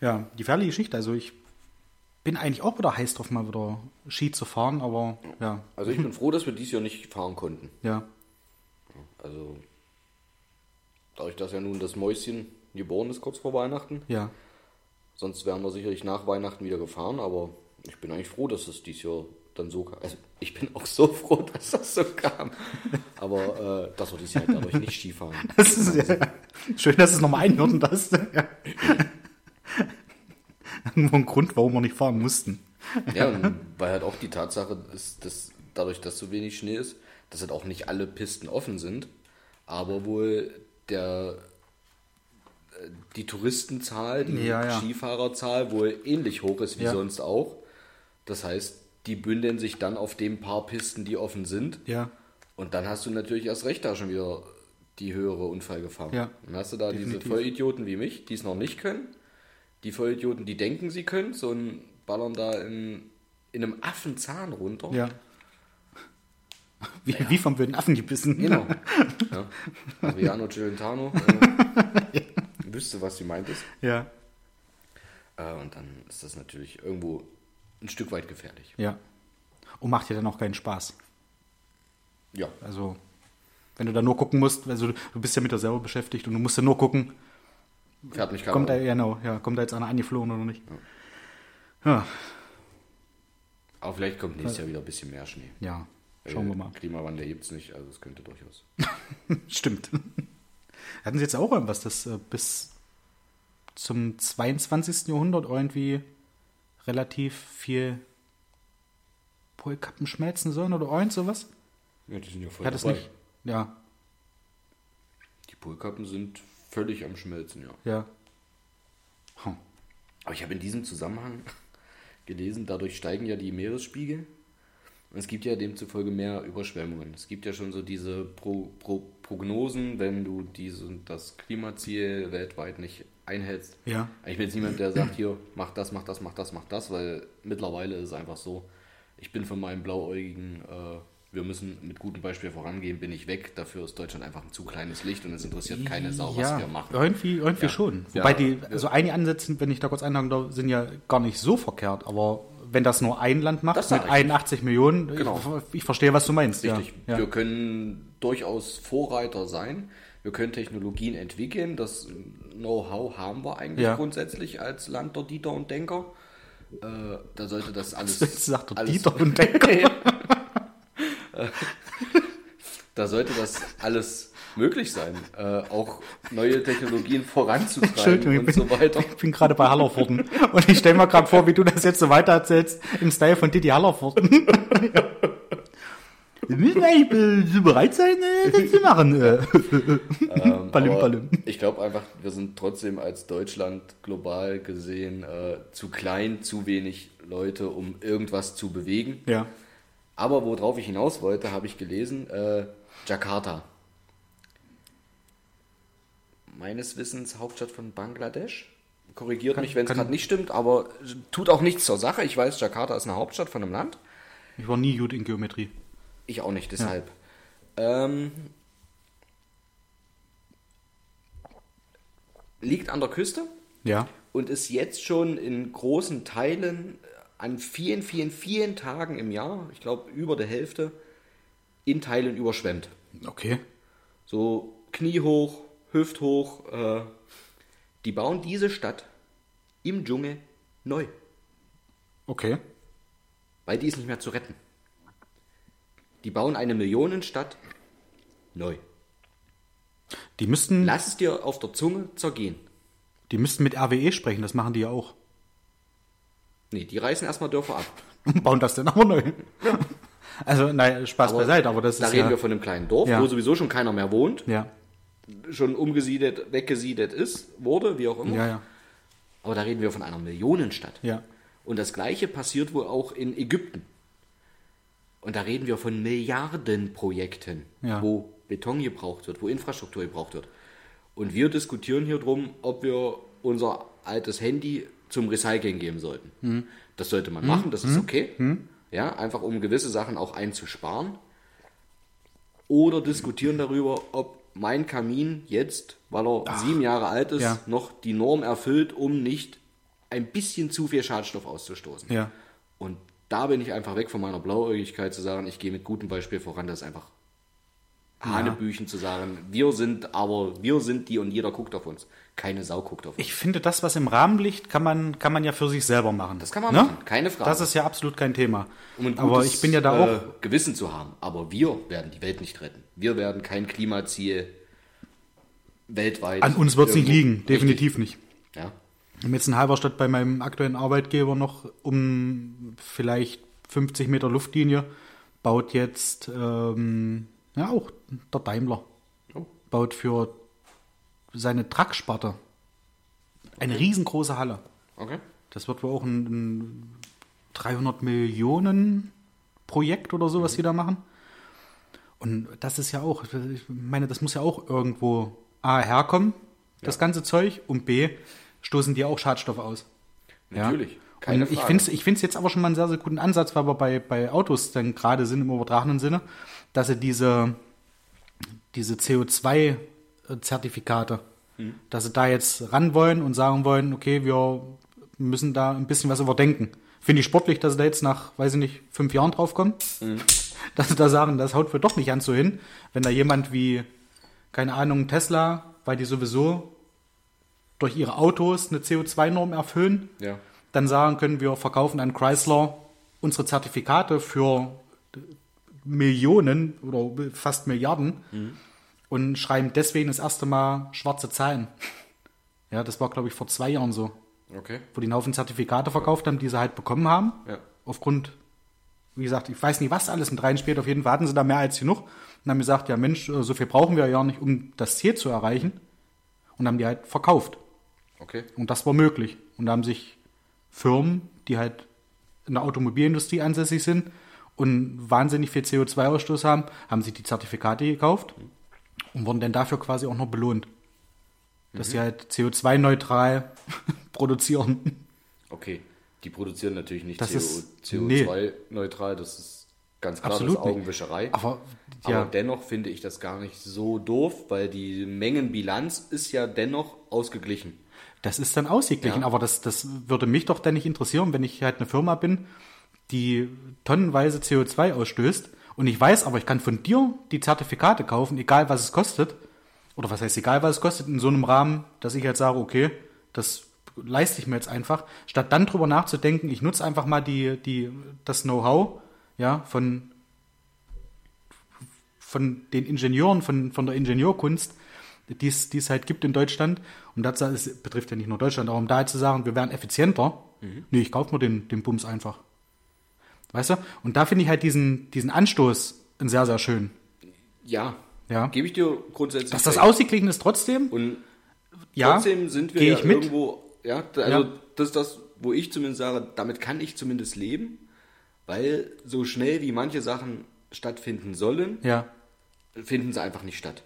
Ja, gefährliche Geschichte. Also ich bin eigentlich auch wieder heiß drauf, mal wieder Ski zu fahren, aber ja, Also ich bin froh, dass wir dieses Jahr nicht fahren konnten. ja, Also dadurch, dass ja nun das Mäuschen geboren ist kurz vor Weihnachten. ja. Sonst wären wir sicherlich nach Weihnachten wieder gefahren, aber ich bin eigentlich froh, dass es dieses Jahr dann so kam. Also ich bin auch so froh, dass das so kam. Aber äh, dass wir dieses Jahr dadurch nicht Skifahren. Das ist ja, schön, dass es nochmal einhören hast. Ja. Nur ein Grund, warum wir nicht fahren mussten. Ja, weil halt auch die Tatsache ist, dass dadurch, dass so wenig Schnee ist, dass halt auch nicht alle Pisten offen sind, aber wohl der äh, die Touristenzahl, die Ja, ja. Skifahrerzahl wohl ähnlich hoch ist wie Ja. sonst auch. Das heißt, die bündeln sich dann auf den paar Pisten, die offen sind. Ja, Und dann hast du natürlich erst recht da schon wieder die höhere Unfallgefahr. Ja, Dann hast du da definitiv. diese Vollidioten wie mich, die es noch nicht können. Die Vollidioten, die denken, sie können, so ein Ballern da in, in einem Affenzahn runter. ja. Wie, wie vom wilden Affen gebissen. Genau. ja. Adriano Celentano äh, wüsste, was sie meint ist. Ja, Äh, und dann ist das natürlich irgendwo ein Stück weit gefährlich. ja. Und macht dir dann auch keinen Spaß. Ja. Also, wenn du da nur gucken musst, also du bist ja mit dir selber beschäftigt und du musst ja nur gucken, Fährt mich keiner kommt da, genau, ja, kommt da jetzt einer angeflogen oder nicht. Ja, Aber vielleicht kommt nächstes Jahr wieder ein bisschen mehr Schnee. ja, schauen wir Äh, mal. Klimawandel gibt es nicht, also es könnte durchaus. Stimmt. Hatten sie jetzt auch irgendwas, das äh, bis zum 22. Jahrhundert irgendwie relativ viel Polkappen schmelzen sollen oder irgend sowas? Ja, die sind ja voll Hat es dabei. nicht? Ja, Die Polkappen sind völlig am Schmelzen, ja. ja. Hm. Aber ich habe in diesem Zusammenhang gelesen, dadurch steigen ja die Meeresspiegel. Und es gibt ja demzufolge mehr Überschwemmungen. Es gibt ja schon so diese Pro, Pro, Prognosen, wenn du diese, das Klimaziel weltweit nicht einhältst. Ja. Ich bin jetzt niemand, der sagt, hier, mach das, mach das, mach das, mach das, weil mittlerweile ist es einfach so, ich bin von meinem blauäugigen, äh, wir müssen mit gutem Beispiel vorangehen, bin ich weg. Dafür ist Deutschland einfach ein zu kleines Licht und es interessiert keine Sau, was ja, wir machen. irgendwie, irgendwie Ja. schon. Ja. Wobei die, also einige Ansätze, wenn ich da kurz einhaken darf, sind ja gar nicht so verkehrt, aber wenn das nur ein Land macht mit sag ich. 81 Millionen, Genau. ich, ich verstehe, was du meinst. Richtig. Ja. Wir Ja. können durchaus Vorreiter sein. Wir können Technologien entwickeln. Das Know-how haben wir eigentlich Ja. grundsätzlich als Land der Dieter und Denker. Äh, da sollte das alles. Sagt der alles Dieter und Denker. da sollte das alles möglich sein, äh, auch neue Technologien voranzutreiben Entschuldigung, ich und bin, so weiter. ich bin gerade bei Hallervorden und ich stelle mir gerade vor, wie du das jetzt so weiter erzählst, im Style von Didi Hallervorden. Wir müssen eigentlich bereit sein, äh, das zu machen. äh. Ähm, Balim, balim. Ich glaube einfach, wir sind trotzdem als Deutschland global gesehen äh, zu klein, zu wenig Leute, um irgendwas zu bewegen. Ja. Aber worauf ich hinaus wollte, habe ich gelesen, äh, Jakarta. Meines Wissens Hauptstadt von Bangladesch. Korrigiert mich, wenn es kann- gerade nicht stimmt, aber tut auch nichts zur Sache. Ich weiß, Jakarta ist eine Hauptstadt von einem Land. Ich war nie gut in Geometrie. Ich auch nicht, deshalb. Ähm, liegt an der Küste Ja. und ist jetzt schon in großen Teilen an vielen, vielen, vielen Tagen im Jahr, ich glaube über der Hälfte, in Teilen überschwemmt. Okay. So kniehoch, hüfthoch. Äh, die bauen diese Stadt im Dschungel neu, Okay. weil die ist nicht mehr zu retten. Die bauen eine Millionenstadt neu. Die müssten, Lass es dir auf der Zunge zergehen. die müssten mit RWE sprechen, das machen die ja auch. Nee, die reißen erstmal Dörfer ab. Und bauen das dann aber neu. Also, nein, Spaß Aber beiseite, aber das Da ist reden ja, wir von einem kleinen Dorf, Ja. wo sowieso schon keiner mehr wohnt, ja, schon umgesiedelt, weggesiedelt ist, wurde, wie auch immer. ja, ja, Aber da reden wir von einer Millionenstadt. ja. Und das gleiche passiert wohl auch in Ägypten. Und da reden wir von Milliardenprojekten, Ja. wo Beton gebraucht wird, wo Infrastruktur gebraucht wird. Und wir diskutieren hier drum, ob wir unser altes Handy zum Recycling geben sollten. Hm. Das sollte man machen, das ist okay. Ja, einfach um gewisse Sachen auch einzusparen. Oder diskutieren darüber, ob mein Kamin jetzt, weil er sieben Jahre alt ist, Ja. noch die Norm erfüllt, um nicht ein bisschen zu viel Schadstoff auszustoßen. Ja. Und da bin ich einfach weg von meiner Blauäugigkeit zu sagen, ich gehe mit gutem Beispiel voran, das ist einfach Hanebüchen zu sagen, wir sind aber, wir sind die und jeder guckt auf uns. Keine Sau guckt auf uns. Ich finde, das, was im Rahmen liegt, kann man, kann man ja für sich selber machen. Das kann man Ne? machen, keine Frage. Das ist ja absolut kein Thema. um ein aber gutes, ich bin ja da äh, auch. Gewissen zu haben. Aber wir werden die Welt nicht retten. Wir werden kein Klimaziel weltweit. An uns wird es nicht liegen, definitiv nicht. Richtig. Ja. Ich bin jetzt in Halberstadt bei meinem aktuellen Arbeitgeber noch um vielleicht 50 Meter Luftlinie. Baut jetzt, ähm, ja auch der Daimler, Oh. baut für seine Trucksparte eine riesengroße Halle. Okay. Das wird wohl auch ein, ein 300 Millionen Projekt oder so, was die da machen. Und das ist ja auch, ich meine, das muss ja auch irgendwo A herkommen, das ganze Zeug, und B stoßen die auch Schadstoffe aus. Natürlich. Ja? Keine und ich Frage. finde es ich find's jetzt aber schon mal einen sehr, sehr guten Ansatz, weil wir bei, bei Autos dann gerade sind im übertragenen Sinne, dass sie diese, diese CO2-Zertifikate, Mhm. dass sie da jetzt ran wollen und sagen wollen, okay, wir müssen da ein bisschen was überdenken. Finde ich sportlich, dass sie da jetzt nach, weiß ich nicht, fünf Jahren drauf kommen. Mhm. Dass sie da sagen, das haut wohl doch nicht an so hin. Wenn da jemand wie, keine Ahnung, Tesla, weil die sowieso durch ihre Autos eine CO2-Norm erfüllen, Ja. Dann sagen können, wir verkaufen an Chrysler unsere Zertifikate für Millionen oder fast Milliarden und schreiben deswegen das erste Mal schwarze Zahlen. Ja, das war, glaube ich, vor zwei Jahren so, Okay. wo die einen Haufen Zertifikate verkauft haben, die sie halt bekommen haben. Ja. Aufgrund, wie gesagt, ich weiß nicht, was alles mit reinspielt. Auf jeden Fall hatten sie da mehr als genug und haben gesagt, ja Mensch, äh, so viel brauchen wir ja nicht, um das Ziel zu erreichen. Und haben die halt verkauft. Okay. Und das war möglich. Und da haben sich Firmen, die halt in der Automobilindustrie ansässig sind und wahnsinnig viel CO2-Ausstoß haben, haben sich die Zertifikate gekauft und wurden dann dafür quasi auch noch belohnt. Dass sie halt CO2-neutral produzieren. Okay. Die produzieren natürlich nicht Das CO, ist- CO2-neutral, das ist ganz klar Absolut das. Augenwischerei. Aber, Aber ja, dennoch finde ich das gar nicht so doof, weil die Mengenbilanz ist ja dennoch ausgeglichen. Das ist dann ausgeglichen. Ja. Aber das, das würde mich doch dann nicht interessieren, wenn ich halt eine Firma bin, die tonnenweise CO2 ausstößt und ich weiß, aber ich kann von dir die Zertifikate kaufen, egal was es kostet. Oder was heißt egal, was es kostet, in so einem Rahmen, dass ich halt sage, okay, das leiste ich mir jetzt einfach, statt dann drüber nachzudenken, ich nutze einfach mal die, die, das Know-how ja, von, von den Ingenieuren, von, von der Ingenieurkunst, die es halt gibt in Deutschland. Und das es betrifft ja nicht nur Deutschland, aber um da halt zu sagen, wir werden effizienter, nee, ich kaufe mir den, den Bums einfach. Weißt du? Und da finde ich halt diesen, diesen Anstoß sehr, sehr schön. Ja, Ja. gebe ich dir grundsätzlich Dass das ausgeglichen ist trotzdem, Und ja, trotzdem sind wir ja ich mit. irgendwo, ja, da- also Ja. das ist das, wo ich zumindest sage, damit kann ich zumindest leben, weil so schnell wie manche Sachen stattfinden sollen, Ja, finden sie einfach nicht statt.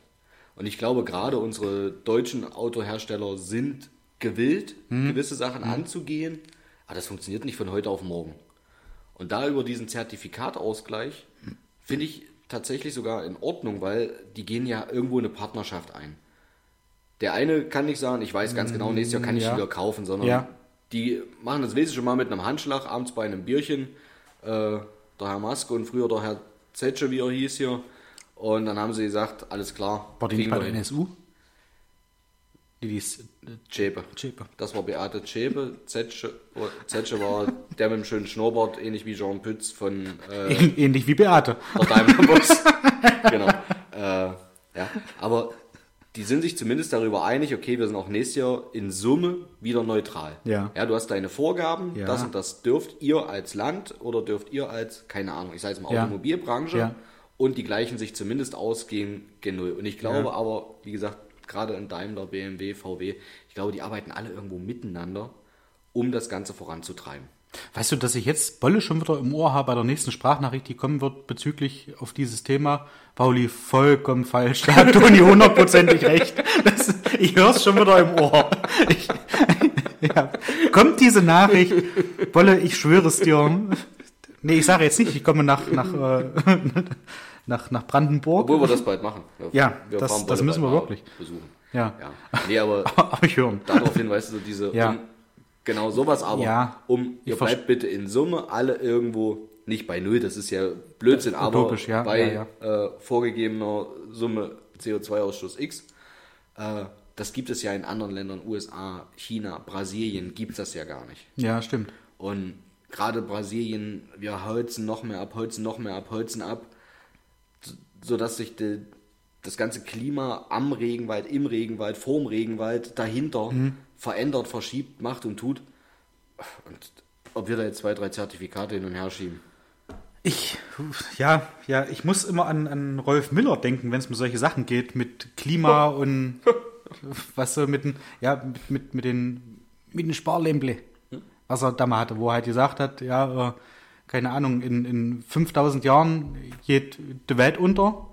Und ich glaube, gerade unsere deutschen Autohersteller sind gewillt, Mhm. gewisse Sachen anzugehen, aber das funktioniert nicht von heute auf morgen. Und da über diesen Zertifikatausgleich finde ich tatsächlich sogar in Ordnung, weil die gehen ja irgendwo eine Partnerschaft ein. Der eine kann nicht sagen, ich weiß ganz genau, nächstes Jahr kann ich Ja. wieder kaufen, sondern Ja. die machen das wesentlich schon mal mit einem Handschlag, abends bei einem Bierchen. Äh, der Herr Maske und früher der Herr Zetsche, wie er hieß hier. Und dann haben sie gesagt, alles klar. war die nicht bei der. NSU? Die, die ist, äh, Zschäpe. Zschäpe. Das war Beate Zschäpe. Zetsche, oh, Zetsche war der mit dem schönen Schnurrbart, ähnlich wie Jean Pütz von äh, ähnlich wie Beate. der Daimler-Bus. genau. Äh, ja. Aber die sind sich zumindest darüber einig, okay, wir sind auch nächstes Jahr in Summe wieder neutral. Ja. Ja, du hast deine Vorgaben, Ja. das und das dürft ihr als Land oder dürft ihr als, keine Ahnung, ich sage jetzt mal. Automobilbranche Ja. Und die gleichen sich zumindest ausgehen Null. Und ich glaube Ja. aber, wie gesagt, gerade in Daimler, BMW, VW, ich glaube, die arbeiten alle irgendwo miteinander, um das Ganze voranzutreiben. Weißt du, dass ich jetzt Bolle schon wieder im Ohr habe bei der nächsten Sprachnachricht, die kommen wird bezüglich auf dieses Thema? Pauli, vollkommen falsch. Da hat Toni hundertprozentig recht. Das, ich höre es schon wieder im Ohr. Ich, ja. Kommt diese Nachricht, Bolle, ich schwöre es dir. Nee, ich sage jetzt nicht, ich komme nach, nach, äh, nach, nach Brandenburg. Obwohl wir das bald machen. Wir- Ja, wir das- das müssen wir wirklich. Besuchen. Ja. Ja. Nee, aber Aber ich höre. daraufhin, weißt du, diese, Ja. um, genau sowas, aber Ja. um, ihr Ich bleibt bitte in Summe alle irgendwo, nicht bei Null, das ist ja Blödsinn, aber Utopisch, ja, bei Äh, vorgegebener Summe CO2-Ausstoß X. Äh, das gibt es ja in anderen Ländern, USA, China, Brasilien, gibt es das ja gar nicht. Ja, stimmt. Und gerade Brasilien, wir holzen noch mehr ab, holzen noch mehr ab, holzen ab, so- sodass sich die, das ganze Klima am Regenwald, im Regenwald, vorm Regenwald, dahinter verändert, verschiebt, macht und tut. Und ob wir da jetzt zwei, drei Zertifikate hin und her schieben. Ich, ja, ja, ich muss immer an, an Rolf Miller denken, wenn es um solche Sachen geht, mit Klima und was so mit den, ja, mit, mit, mit den, mit den Sparlämble, was er da mal hatte, wo er halt gesagt hat, ja, äh, keine Ahnung, in, in 5000 Jahren geht die Welt unter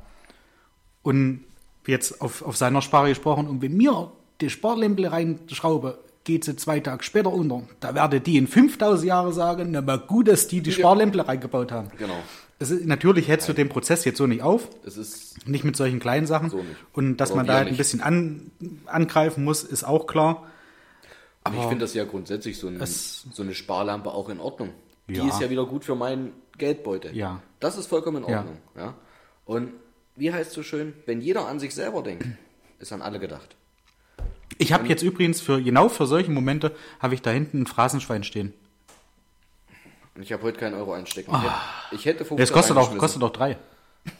und jetzt auf, auf seiner Sprache gesprochen, und wenn mir die Sparlämble reinschraube, geht sie zwei Tage später unter. Da werde die in 5000 Jahren sagen, na mal gut, dass die die Sparlämble reingebaut haben. Genau. Es ist, natürlich hältst du den Prozess jetzt so nicht auf, Es ist, nicht mit solchen kleinen Sachen. So. Und dass Oder man da halt ein bisschen an, angreifen muss, ist auch klar. Aber ich finde das ja grundsätzlich so, ein, so eine Sparlampe auch in Ordnung. Die Ja. ist ja wieder gut für meinen Geldbeutel. Ja. Das ist vollkommen in Ja. Ordnung. Ja. Und wie heißt es so schön, wenn jeder an sich selber denkt, ist an alle gedacht. Ich habe jetzt übrigens für genau für solche Momente habe ich da hinten ein Phrasenschwein stehen. Und ich habe heute keinen Euro einstecken. Ich hätte, ich hätte 50. Es kostet auch, kostet auch drei.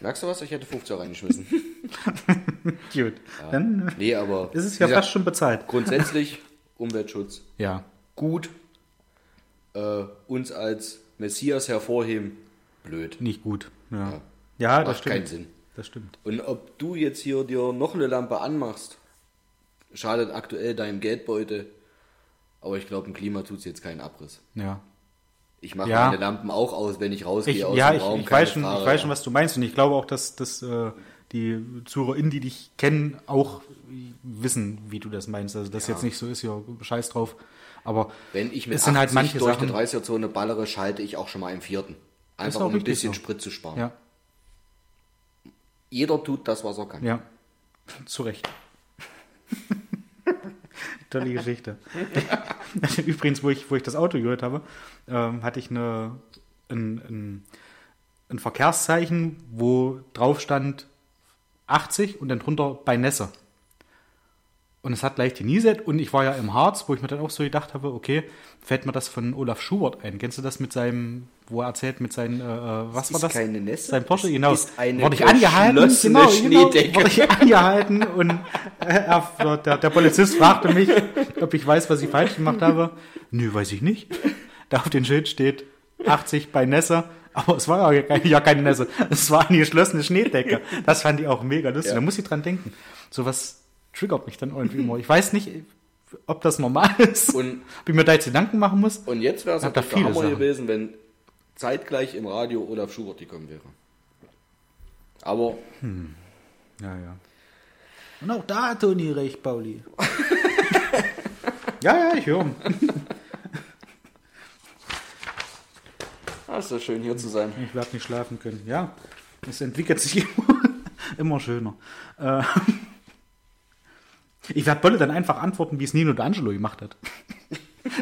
Merkst du was? Ich hätte 50 reingeschmissen. Gut. Dann nee, aber ist es ja fast schon bezahlt. grundsätzlich Umweltschutz Ja. gut. Äh, uns als Messias hervorheben, blöd. Nicht gut. Ja, Ja. ja das Macht stimmt. keinen Sinn. Das stimmt. Und ob du jetzt hier dir noch eine Lampe anmachst, schadet aktuell deinem Geldbeutel. Aber ich glaube, im Klima tut es jetzt keinen Abriss. Ja. Ich mache Ja. meine Lampen auch aus, wenn ich rausgehe Ich, aus ja, dem ich, Raum. ich, keine weiß schon, Frage, ich weiß schon, was du meinst. Und ich glaube auch, dass, dass äh, die ZuhörerInnen, die dich kennen, auch wissen, wie du das meinst. Also, das Ja. jetzt nicht so ist, ja, scheiß drauf. Aber Wenn ich mit es sind halt 80 manche durch Sachen. die 30er-Zone ballere, schalte ich auch schon mal im vierten. Einfach um ein bisschen so. Sprit zu sparen. ja, Jeder tut das, was er kann. ja, zu Recht. Tolle Geschichte. Übrigens, wo ich, wo ich das Auto gehört habe, ähm, hatte ich eine, ein, ein, ein Verkehrszeichen, wo drauf stand 80 und dann drunter bei Nässe. Und es hat gleich die Nieset und ich war ja im Harz, wo ich mir dann auch so gedacht habe, okay, fällt mir das von Olaf Schubert ein. Kennst du das mit seinem, wo er erzählt mit seinen, äh, äh, was war ist das? keine Nässe, Sein Porsche, genau. ist eine wurde ich angehalten, genau, genau, wurde ich angehalten und äh, er, der, der Polizist fragte mich, ob ich weiß, was ich falsch gemacht habe. Nö, weiß ich nicht. Da auf dem Schild steht 80 bei Nässe. Aber es war ja keine, ja keine Nässe. Es war eine geschlossene Schneedecke. Das fand ich auch mega lustig. Ja. Da muss ich dran denken. Sowas triggert mich dann irgendwie immer. Ich weiß nicht, ob das normal ist. Und- ob ich mir da jetzt Gedanken machen muss. Und jetzt wäre es da viele Hammer Sachen. gewesen, wenn zeitgleich im Radio Olaf Schubert gekommen wäre. Aber Ja, ja. Und auch da hat Toni recht, Pauli. ja, ja, ich höre. ah, ist das schön hier zu sein. Ich werde nicht schlafen können. Ja, es entwickelt sich immer, immer schöner. Äh, ich werde Bolle dann einfach antworten, wie es Nino D'Angelo gemacht hat.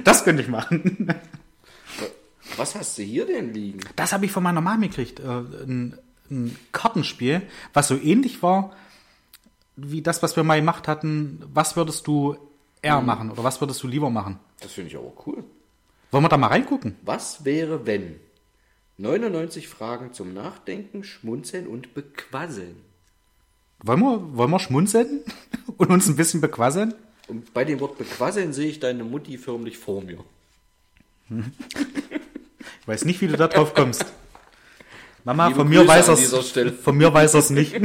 Das könnte ich machen. Was hast du hier denn liegen? Das habe ich von meiner Mama gekriegt. Äh, ein, ein Kartenspiel, was so ähnlich war wie das, was wir mal gemacht hatten. Was würdest du eher machen oder was würdest du lieber machen? Das finde ich aber cool. Wollen wir da mal reingucken? Was wäre, wenn 99 Fragen zum Nachdenken, Schmunzeln und Bequasseln? Wollen wir, wollen wir schmunzeln und uns ein bisschen bequasseln? Und bei dem Wort Bequasseln sehe ich deine Mutti förmlich vor mir. Ich weiß nicht, wie du da drauf kommst. Mama, Liebe von mir, weiß er's, von mir weiß er es nicht.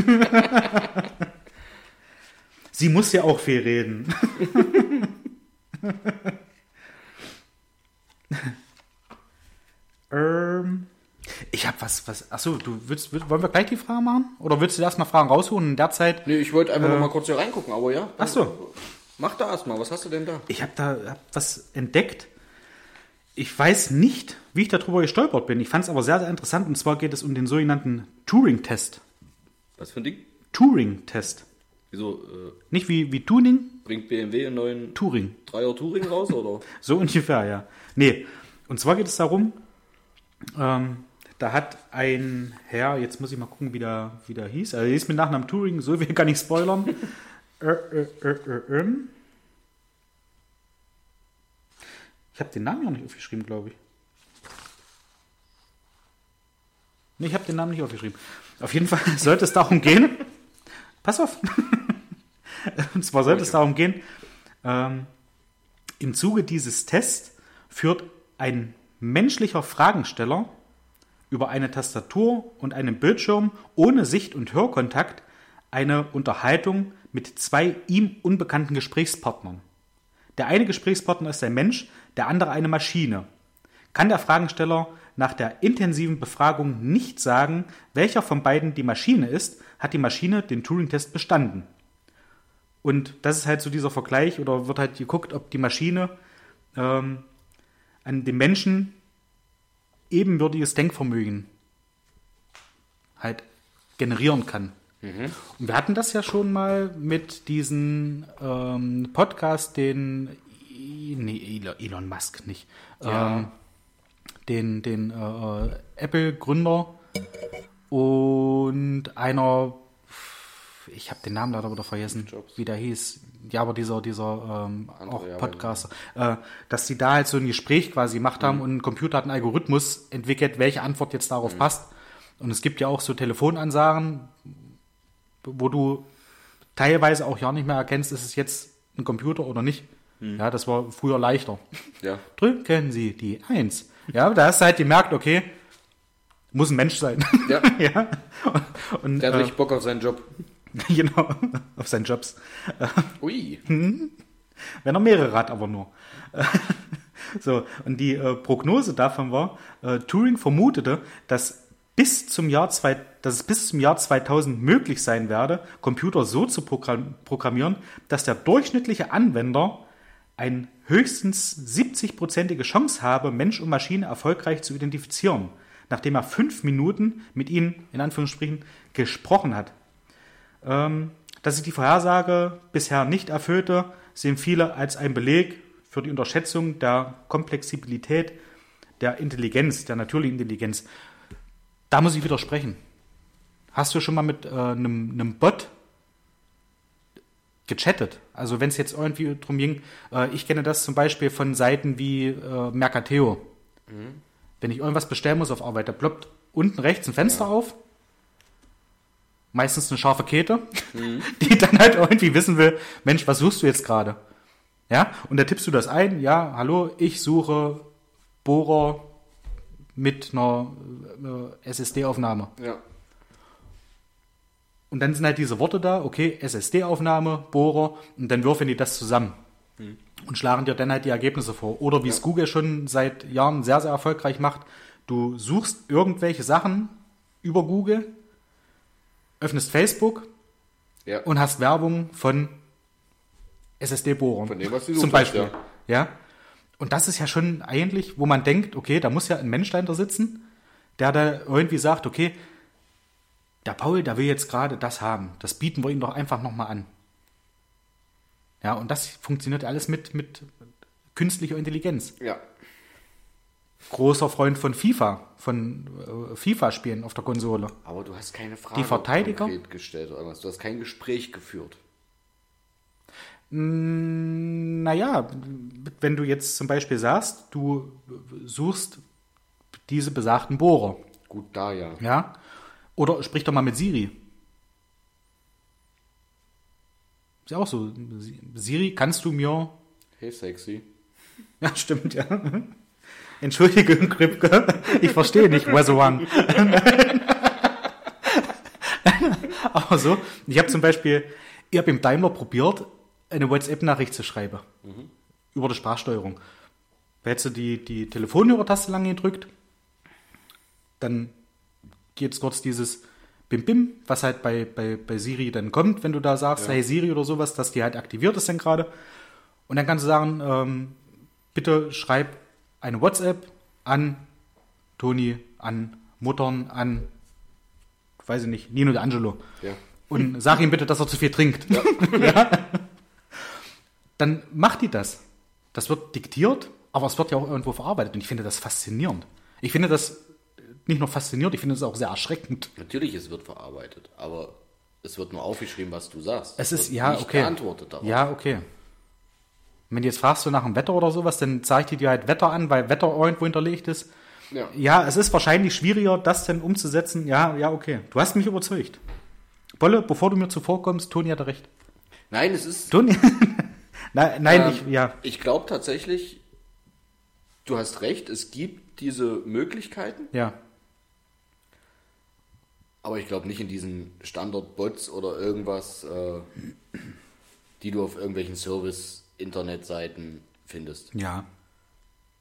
Sie muss ja auch viel reden. ähm, ich habe was, was. Achso, du willst, willst, wollen wir gleich die Frage machen? Oder willst du erstmal Fragen rausholen in der Zeit? Nee, ich wollte einfach noch mal kurz hier reingucken, aber ja. Ach so. Mach da erstmal, was hast du denn da? Ich habe da hab was entdeckt. Ich weiß nicht, wie ich darüber gestolpert bin. Ich fand es aber sehr, sehr interessant. Und zwar geht es um den sogenannten Turing-Test. Was für ein Ding? Turing-Test. Wieso, äh, Nicht wie, wie Tuning, bringt BMW einen neuen Turing. Dreier Touring raus, oder? So ungefähr, ja. Nee, und zwar geht es darum, ähm, da hat ein Herr, jetzt muss ich mal gucken, wie der, wie der hieß. Also, er hieß mit Nachnamen Turing, so viel kann ich spoilern. äh, äh, äh, äh, ähm. Ich habe den Namen ja nicht aufgeschrieben, glaube ich. Nee, ich habe den Namen nicht aufgeschrieben. Auf jeden Fall sollte es darum gehen. Pass auf. Und zwar sollte es darum gehen, ähm, im Zuge dieses Tests führt ein menschlicher Fragensteller über eine Tastatur und einen Bildschirm ohne Sicht- und Hörkontakt eine Unterhaltung mit zwei ihm unbekannten Gesprächspartnern. Der eine Gesprächspartner ist ein Mensch, der andere eine Maschine. Kann der Fragensteller nach der intensiven Befragung nicht sagen, welcher von beiden die Maschine ist, hat die Maschine den Turing-Test bestanden. Und das ist halt so dieser Vergleich, oder wird halt geguckt, ob die Maschine ähm, an dem Menschen ebenwürdiges Denkvermögen halt generieren kann. Und wir hatten das ja schon mal mit diesem ähm, Podcast, den nee, Elon- Elon Musk nicht, Ja. ähm, den, den äh, Apple-Gründer und einer, ich habe den Namen leider wieder vergessen, Jobs. wie der hieß. Ja, aber dieser, dieser ähm, Andere, auch ja, Podcaster, äh, dass die da halt so ein Gespräch quasi gemacht haben und ein Computer hat einen Algorithmus entwickelt, welche Antwort jetzt darauf passt. Und es gibt ja auch so Telefonansagen, wo du teilweise auch ja nicht mehr erkennst, ist es jetzt ein Computer oder nicht. Ja, das war früher leichter. Ja. Drücken Sie die Eins. Ja, da hast du halt gemerkt, okay, muss ein Mensch sein. Ja. ja. Und, Der hat äh, richtig Bock auf seinen Job. genau, auf seinen Jobs. Ui. Wenn er mehrere hat, aber nur. so, und die äh, Prognose davon war, äh, Turing vermutete, dass bis zum Jahr zwei, dass es bis zum Jahr 2000 möglich sein werde, Computer so zu program programmieren, dass der durchschnittliche Anwender eine höchstens 70-prozentige Chance habe, Mensch und Maschine erfolgreich zu identifizieren, nachdem er fünf Minuten mit ihnen, in Anführungsstrichen, gesprochen hat. Ähm, dass sich die Vorhersage bisher nicht erfüllte, sehen viele als ein Beleg für die Unterschätzung der Komplexibilität der Intelligenz, der natürlichen Intelligenz. Da muss ich widersprechen. Hast du schon mal mit äh, einem, einem Bot gechattet? Also wenn es jetzt irgendwie drum ging, äh, ich kenne das zum Beispiel von Seiten wie äh, Mercateo. Mhm. Wenn ich irgendwas bestellen muss auf Arbeit, da ploppt unten rechts ein Fenster ja. auf meistens eine scharfe Kete, mhm. die dann halt irgendwie wissen will, Mensch, was suchst du jetzt gerade? Ja, und da tippst du das ein, ja, hallo, ich suche Bohrer mit einer äh, SSD-Aufnahme. Ja. Und dann sind halt diese Worte da, okay, SSD-Aufnahme, Bohrer, und dann würfeln die das zusammen. Mhm. Und schlagen dir dann halt die Ergebnisse vor. Oder wie ja. es Google schon seit Jahren sehr, sehr erfolgreich macht, du suchst irgendwelche Sachen über Google, öffnest Facebook ja. und hast Werbung von SSD-Bohrern. Von dem, was du Zum Beispiel. Hast, ja. ja. Und das ist ja schon eigentlich, wo man denkt, okay, da muss ja ein Mensch dahinter sitzen, der da irgendwie sagt, okay, der Paul, der will jetzt gerade das haben. Das bieten wir ihm doch einfach nochmal an. Ja, und das funktioniert alles mit, mit künstlicher Intelligenz. Ja großer Freund von FIFA, von äh, FIFA-Spielen auf der Konsole. Aber du hast keine Frage Die Verteidiger? gestellt oder was. Du hast kein Gespräch geführt. Mm, naja, wenn du jetzt zum Beispiel sagst, du suchst diese besagten Bohrer. Gut, da ja. Ja. Oder sprich doch mal mit Siri. Ist ja auch so. Siri, kannst du mir. Hey, sexy. Ja, stimmt, ja. Entschuldigung, Kripke, ich verstehe nicht was one. Aber so, ich habe zum Beispiel, ich habe im Daimler probiert, eine WhatsApp-Nachricht zu schreiben. Mhm. Über die Sprachsteuerung. Da hättest du die, die Telefonhörertaste lang gedrückt, dann geht es kurz dieses Bim Bim, was halt bei, bei, bei Siri dann kommt, wenn du da sagst, ja. hey Siri oder sowas, dass die halt aktiviert ist dann gerade. Und dann kannst du sagen, ähm, bitte schreib eine WhatsApp an Toni, an Muttern, an, weiß ich nicht, Nino D'Angelo. Ja. Und sag ihm bitte, dass er zu viel trinkt. Ja. ja. Dann macht die das. Das wird diktiert, aber es wird ja auch irgendwo verarbeitet. Und ich finde das faszinierend. Ich finde das nicht nur faszinierend, ich finde es auch sehr erschreckend. Natürlich, es wird verarbeitet, aber es wird nur aufgeschrieben, was du sagst. Es, es ist, ja, okay. Ja, okay. Wenn du jetzt fragst du nach dem Wetter oder sowas, dann zeigt die dir halt Wetter an, weil Wetter irgendwo hinterlegt ist. Ja. ja, es ist wahrscheinlich schwieriger, das denn umzusetzen. Ja, ja, okay. Du hast mich überzeugt. Bolle, bevor du mir zuvorkommst, Toni hatte recht. Nein, es ist. Toni? nein, nein ähm, ich, ja. Ich glaube tatsächlich, du hast recht, es gibt diese Möglichkeiten. Ja. Aber ich glaube nicht in diesen Standard-Bots oder irgendwas, äh, die du auf irgendwelchen Service Internetseiten findest. Ja.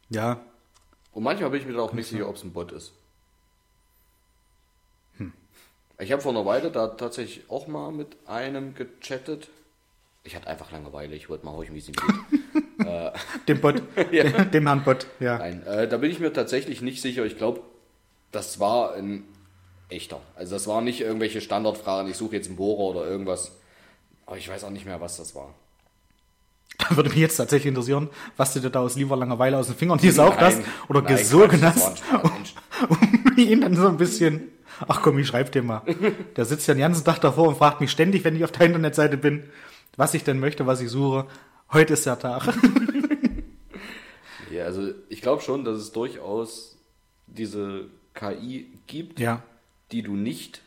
Ja. Und manchmal bin ich mir dann auch nicht sicher, ob es ein Bot ist. Hm. Ich habe vor einer Weile da tatsächlich auch mal mit einem gechattet. Ich hatte einfach Langeweile, ich wollte mal horchen, wie es ihm geht. äh, dem Bot, ja. dem Herrn Bot, ja. Nein, äh, da bin ich mir tatsächlich nicht sicher. Ich glaube, das war ein echter. Also das waren nicht irgendwelche Standardfragen, ich suche jetzt einen Bohrer oder irgendwas. Aber ich weiß auch nicht mehr, was das war. Da würde mich jetzt tatsächlich interessieren, was du dir da aus lieber Langeweile aus den Fingern gesaugt hast oder nein, gesogen hast, um, um ihn dann so ein bisschen, ach komm, ich schreib dir mal. Der sitzt ja den ganzen Tag davor und fragt mich ständig, wenn ich auf der Internetseite bin, was ich denn möchte, was ich suche. Heute ist der Tag. ja, also ich glaube schon, dass es durchaus diese KI gibt, ja. die du nicht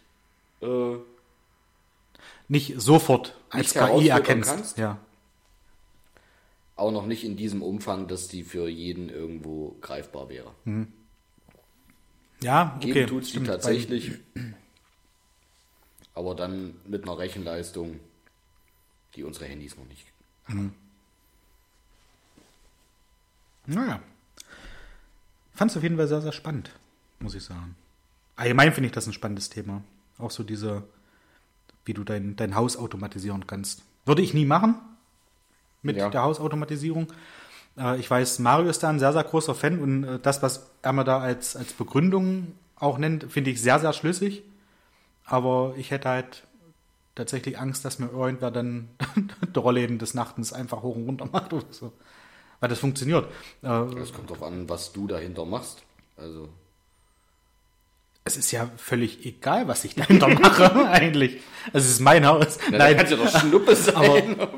äh, nicht sofort als nicht KI erkennst. Kannst. Ja auch noch nicht in diesem Umfang, dass die für jeden irgendwo greifbar wäre. Mhm. Ja, okay. Geben tut sie tatsächlich, aber dann mit einer Rechenleistung, die unsere Handys noch nicht haben. Mhm. Naja. Fand es auf jeden Fall sehr, sehr spannend, muss ich sagen. Allgemein finde ich das ein spannendes Thema. Auch so diese, wie du dein, dein Haus automatisieren kannst. Würde ich nie machen, mit Ja. der Hausautomatisierung. Äh, ich weiß, Mario ist da ein sehr, sehr großer Fan und äh, das, was er mir da als, als Begründung auch nennt, finde ich sehr, sehr schlüssig. Aber ich hätte halt tatsächlich Angst, dass mir irgendwer dann Rollläden des Nachtens einfach hoch und runter macht oder so. Weil das funktioniert. Äh, Es kommt darauf an, was du dahinter machst. Also, es ist ja völlig egal, was ich dahinter mache, eigentlich. Es ist mein Haus. ja, Nein, kann ja doch Schnuppe sein. aber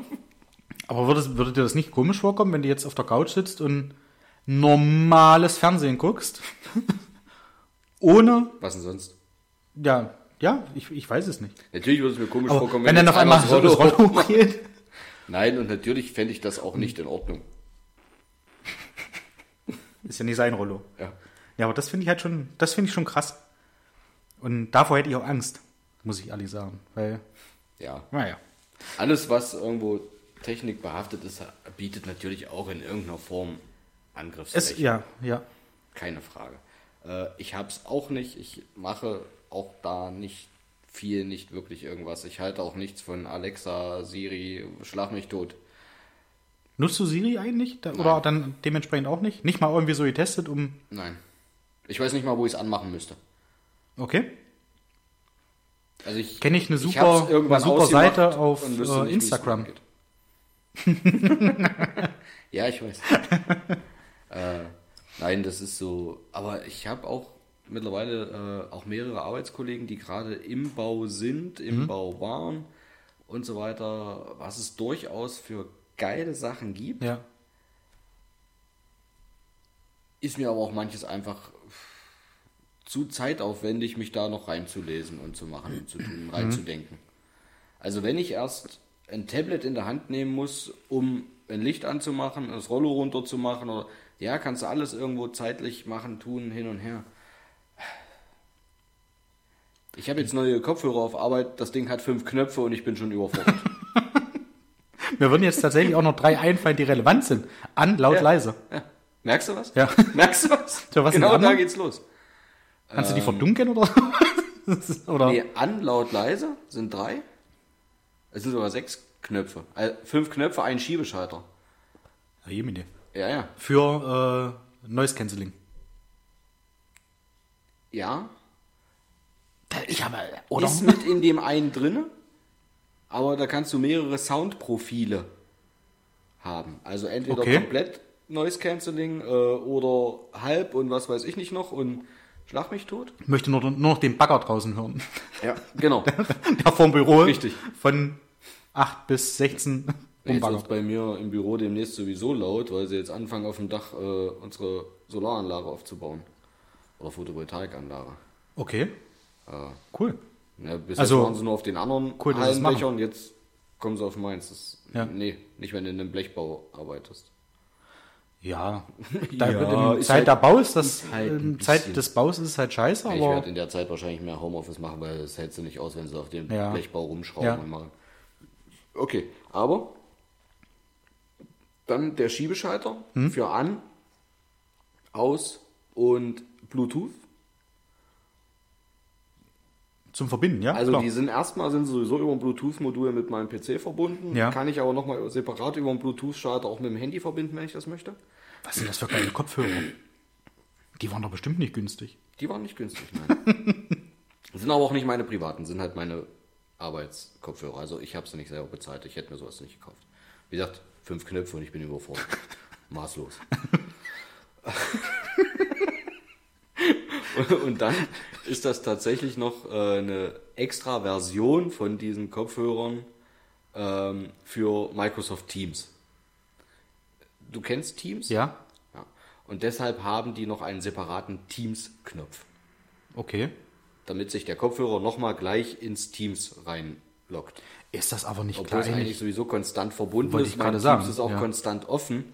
würde, es- würde dir das nicht komisch vorkommen, wenn du jetzt auf der Couch sitzt und normales Fernsehen guckst? Ohne, was denn sonst? ja, ja, ich, ich weiß es nicht. Natürlich würde es mir komisch Aber vorkommen, wenn dann jetzt auf einmal so das Rollo hochgeht. Nein, und natürlich fände ich das auch nicht in Ordnung. Ist ja nicht sein Rollo. Ja. Ja, aber das finde ich halt schon, das finde ich schon krass. Und davor hätte ich auch Angst, muss ich ehrlich sagen. Weil, ja. naja. Alles, was irgendwo Technik behaftet ist, bietet natürlich auch in irgendeiner Form Es, Angriffsfläche. ja, ja. Keine Frage. Äh, ich habe es auch nicht. Ich mache auch da nicht viel, nicht wirklich irgendwas. Ich halte auch nichts von Alexa, Siri, schlag mich tot. Nutzt du Siri eigentlich? Da, oder dann dementsprechend auch nicht? Nicht mal irgendwie so getestet, um. Nein. Ich weiß nicht mal, wo ich es anmachen müsste. Okay. Also ich Kenne ich eine ich super, hab's irgendwann eine super Seite auf äh, nicht, wie es Instagram. geht. ja, ich weiß. äh, nein, das ist so. Aber ich habe auch mittlerweile äh, auch mehrere Arbeitskollegen, die gerade im Bau sind, im Mhm. Bau waren und so weiter, was es durchaus für geile Sachen gibt. Ja. Ist mir aber auch manches einfach zu zeitaufwendig, mich da noch reinzulesen und zu machen und zu tun, reinzudenken. Also wenn ich erst ein Tablet in der Hand nehmen muss, um ein Licht anzumachen, das Rollo runterzumachen oder ja, kannst du alles irgendwo zeitlich machen, tun, hin und her. Ich habe jetzt neue Kopfhörer auf Arbeit, das Ding hat fünf Knöpfe und ich bin schon überfordert. Mir würden jetzt tatsächlich auch noch drei einfallen, die relevant sind. An, laut, Ja. leise. Ja. Merkst du was? Ja. Merkst du was? Tja, was genau da geht's los. Kannst du die verdunkeln oder? oder? Nee, an, laut, leise sind drei. Es sind sogar sechs Knöpfe. Äh, fünf Knöpfe, ein Schiebeschalter. Ja, Jemine. Ja, ja. Für äh, Noise Cancelling. Ja. Ich habe, Ist mit in dem einen drinne, aber da kannst du mehrere Soundprofile haben. Also entweder Okay. komplett Noise Cancelling äh, oder halb und was weiß ich nicht noch und schlag mich tot. Ich möchte nur, nur noch den Bagger draußen hören. Ja, genau. Der vom Büro. Richtig. Von 8 bis 16 Jetzt wird rumbaggert. bei mir im Büro demnächst sowieso laut, weil sie jetzt anfangen auf dem Dach äh, unsere Solaranlage aufzubauen. Oder Photovoltaikanlage. Okay. Äh, Cool. Ja, bis Also, jetzt waren sie nur auf den anderen cool, und jetzt kommen sie auf meins. Das, Ja. Nee, nicht wenn du in einem Blechbau arbeitest. Ja. Da Ja, Zeit halt- der Baus, das, ist halt Zeit des Baus ist halt scheiße, ich werde in der Zeit wahrscheinlich mehr Homeoffice machen, weil das hältst du nicht aus, wenn sie auf dem Ja. Blechbau rumschrauben Ja. und machen. Okay, aber dann der Schiebeschalter Hm? für an, aus und Bluetooth. Zum Verbinden, ja? Also klar. die sind erstmal sind sowieso über ein Bluetooth-Modul mit meinem PC verbunden. Ja. Kann ich aber nochmal separat über einen Bluetooth-Schalter auch mit dem Handy verbinden, wenn ich das möchte. Was sind das für geile Kopfhörer? Die waren doch bestimmt nicht günstig. Die waren nicht günstig, nein. sind aber auch nicht meine privaten, sind halt meine Arbeitskopfhörer. Also ich habe sie nicht selber bezahlt, ich hätte mir sowas nicht gekauft. Wie gesagt, fünf Knöpfe und ich bin überfordert. Maßlos. und dann ist das tatsächlich noch äh, eine extra Version von diesen Kopfhörern ähm, für Microsoft Teams. Du kennst Teams? Ja? ja. Und deshalb haben die noch einen separaten Teams-Knopf, Okay. damit sich der Kopfhörer nochmal gleich ins Teams reinlockt. Ist das aber nicht Obwohl klar? es eigentlich sowieso konstant verbunden Wollte ist. ich gerade Mein sagen, Teams ist auch ja. konstant offen.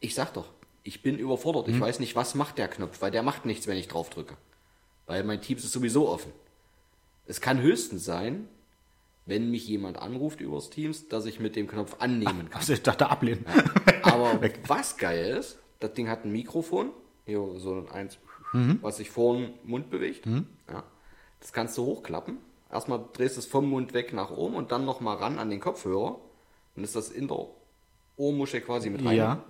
Ich sag doch, ich bin überfordert. Mhm. Ich weiß nicht, was macht der Knopf, weil der macht nichts, wenn ich drauf drücke. Weil mein Teams ist sowieso offen. Es kann höchstens sein, wenn mich jemand anruft übers Teams, dass ich mit dem Knopf annehmen kann. Also ich dachte ablehnen. Aber was geil ist, das Ding hat ein Mikrofon, hier so ein eins, Mhm. was sich vor den Mund bewegt. Ja. Das kannst du hochklappen. Erstmal drehst du es vom Mund weg nach oben und dann nochmal ran an den Kopfhörer. Dann ist das in der Ohrmuschel quasi mit rein. Ja.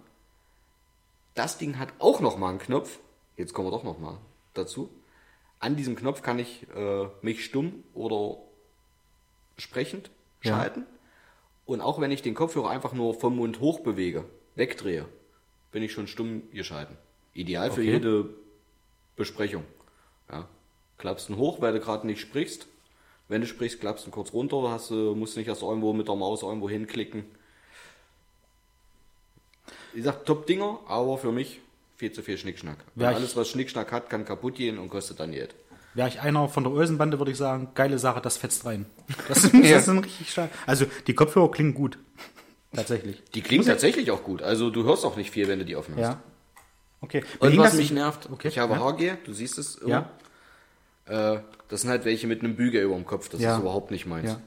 Das Ding hat auch nochmal einen Knopf. Jetzt kommen wir doch nochmal dazu. An diesem Knopf kann ich äh, mich stumm oder sprechend Ja. schalten. Und auch wenn ich den Kopfhörer einfach nur vom Mund hoch bewege, wegdrehe, bin ich schon stumm geschalten. Ideal für Okay. jede Besprechung. Ja. Klappst ihn hoch, weil du gerade nicht sprichst. Wenn du sprichst, klappst ihn kurz runter, hast du, musst nicht erst irgendwo mit der Maus irgendwo hinklicken. Wie gesagt, Top-Dinger, aber für mich viel zu viel Schnickschnack. Alles, was Schnickschnack hat, kann kaputt gehen und kostet dann Geld. Wäre ich einer von der Olsenbande, würde ich sagen, geile Sache, das fetzt rein. Das, das ist ein richtig stark. Also die Kopfhörer klingen gut. Tatsächlich. Die klingen tatsächlich auch gut. Also du hörst auch nicht viel, wenn du die offen hast. Ja. Okay. Und Ging was mich nervt, Okay. ich habe ja. HG, du siehst es. Ja. Äh, das sind halt welche mit einem Bügel über dem Kopf. Das Ja. ist überhaupt nicht meins. Ja.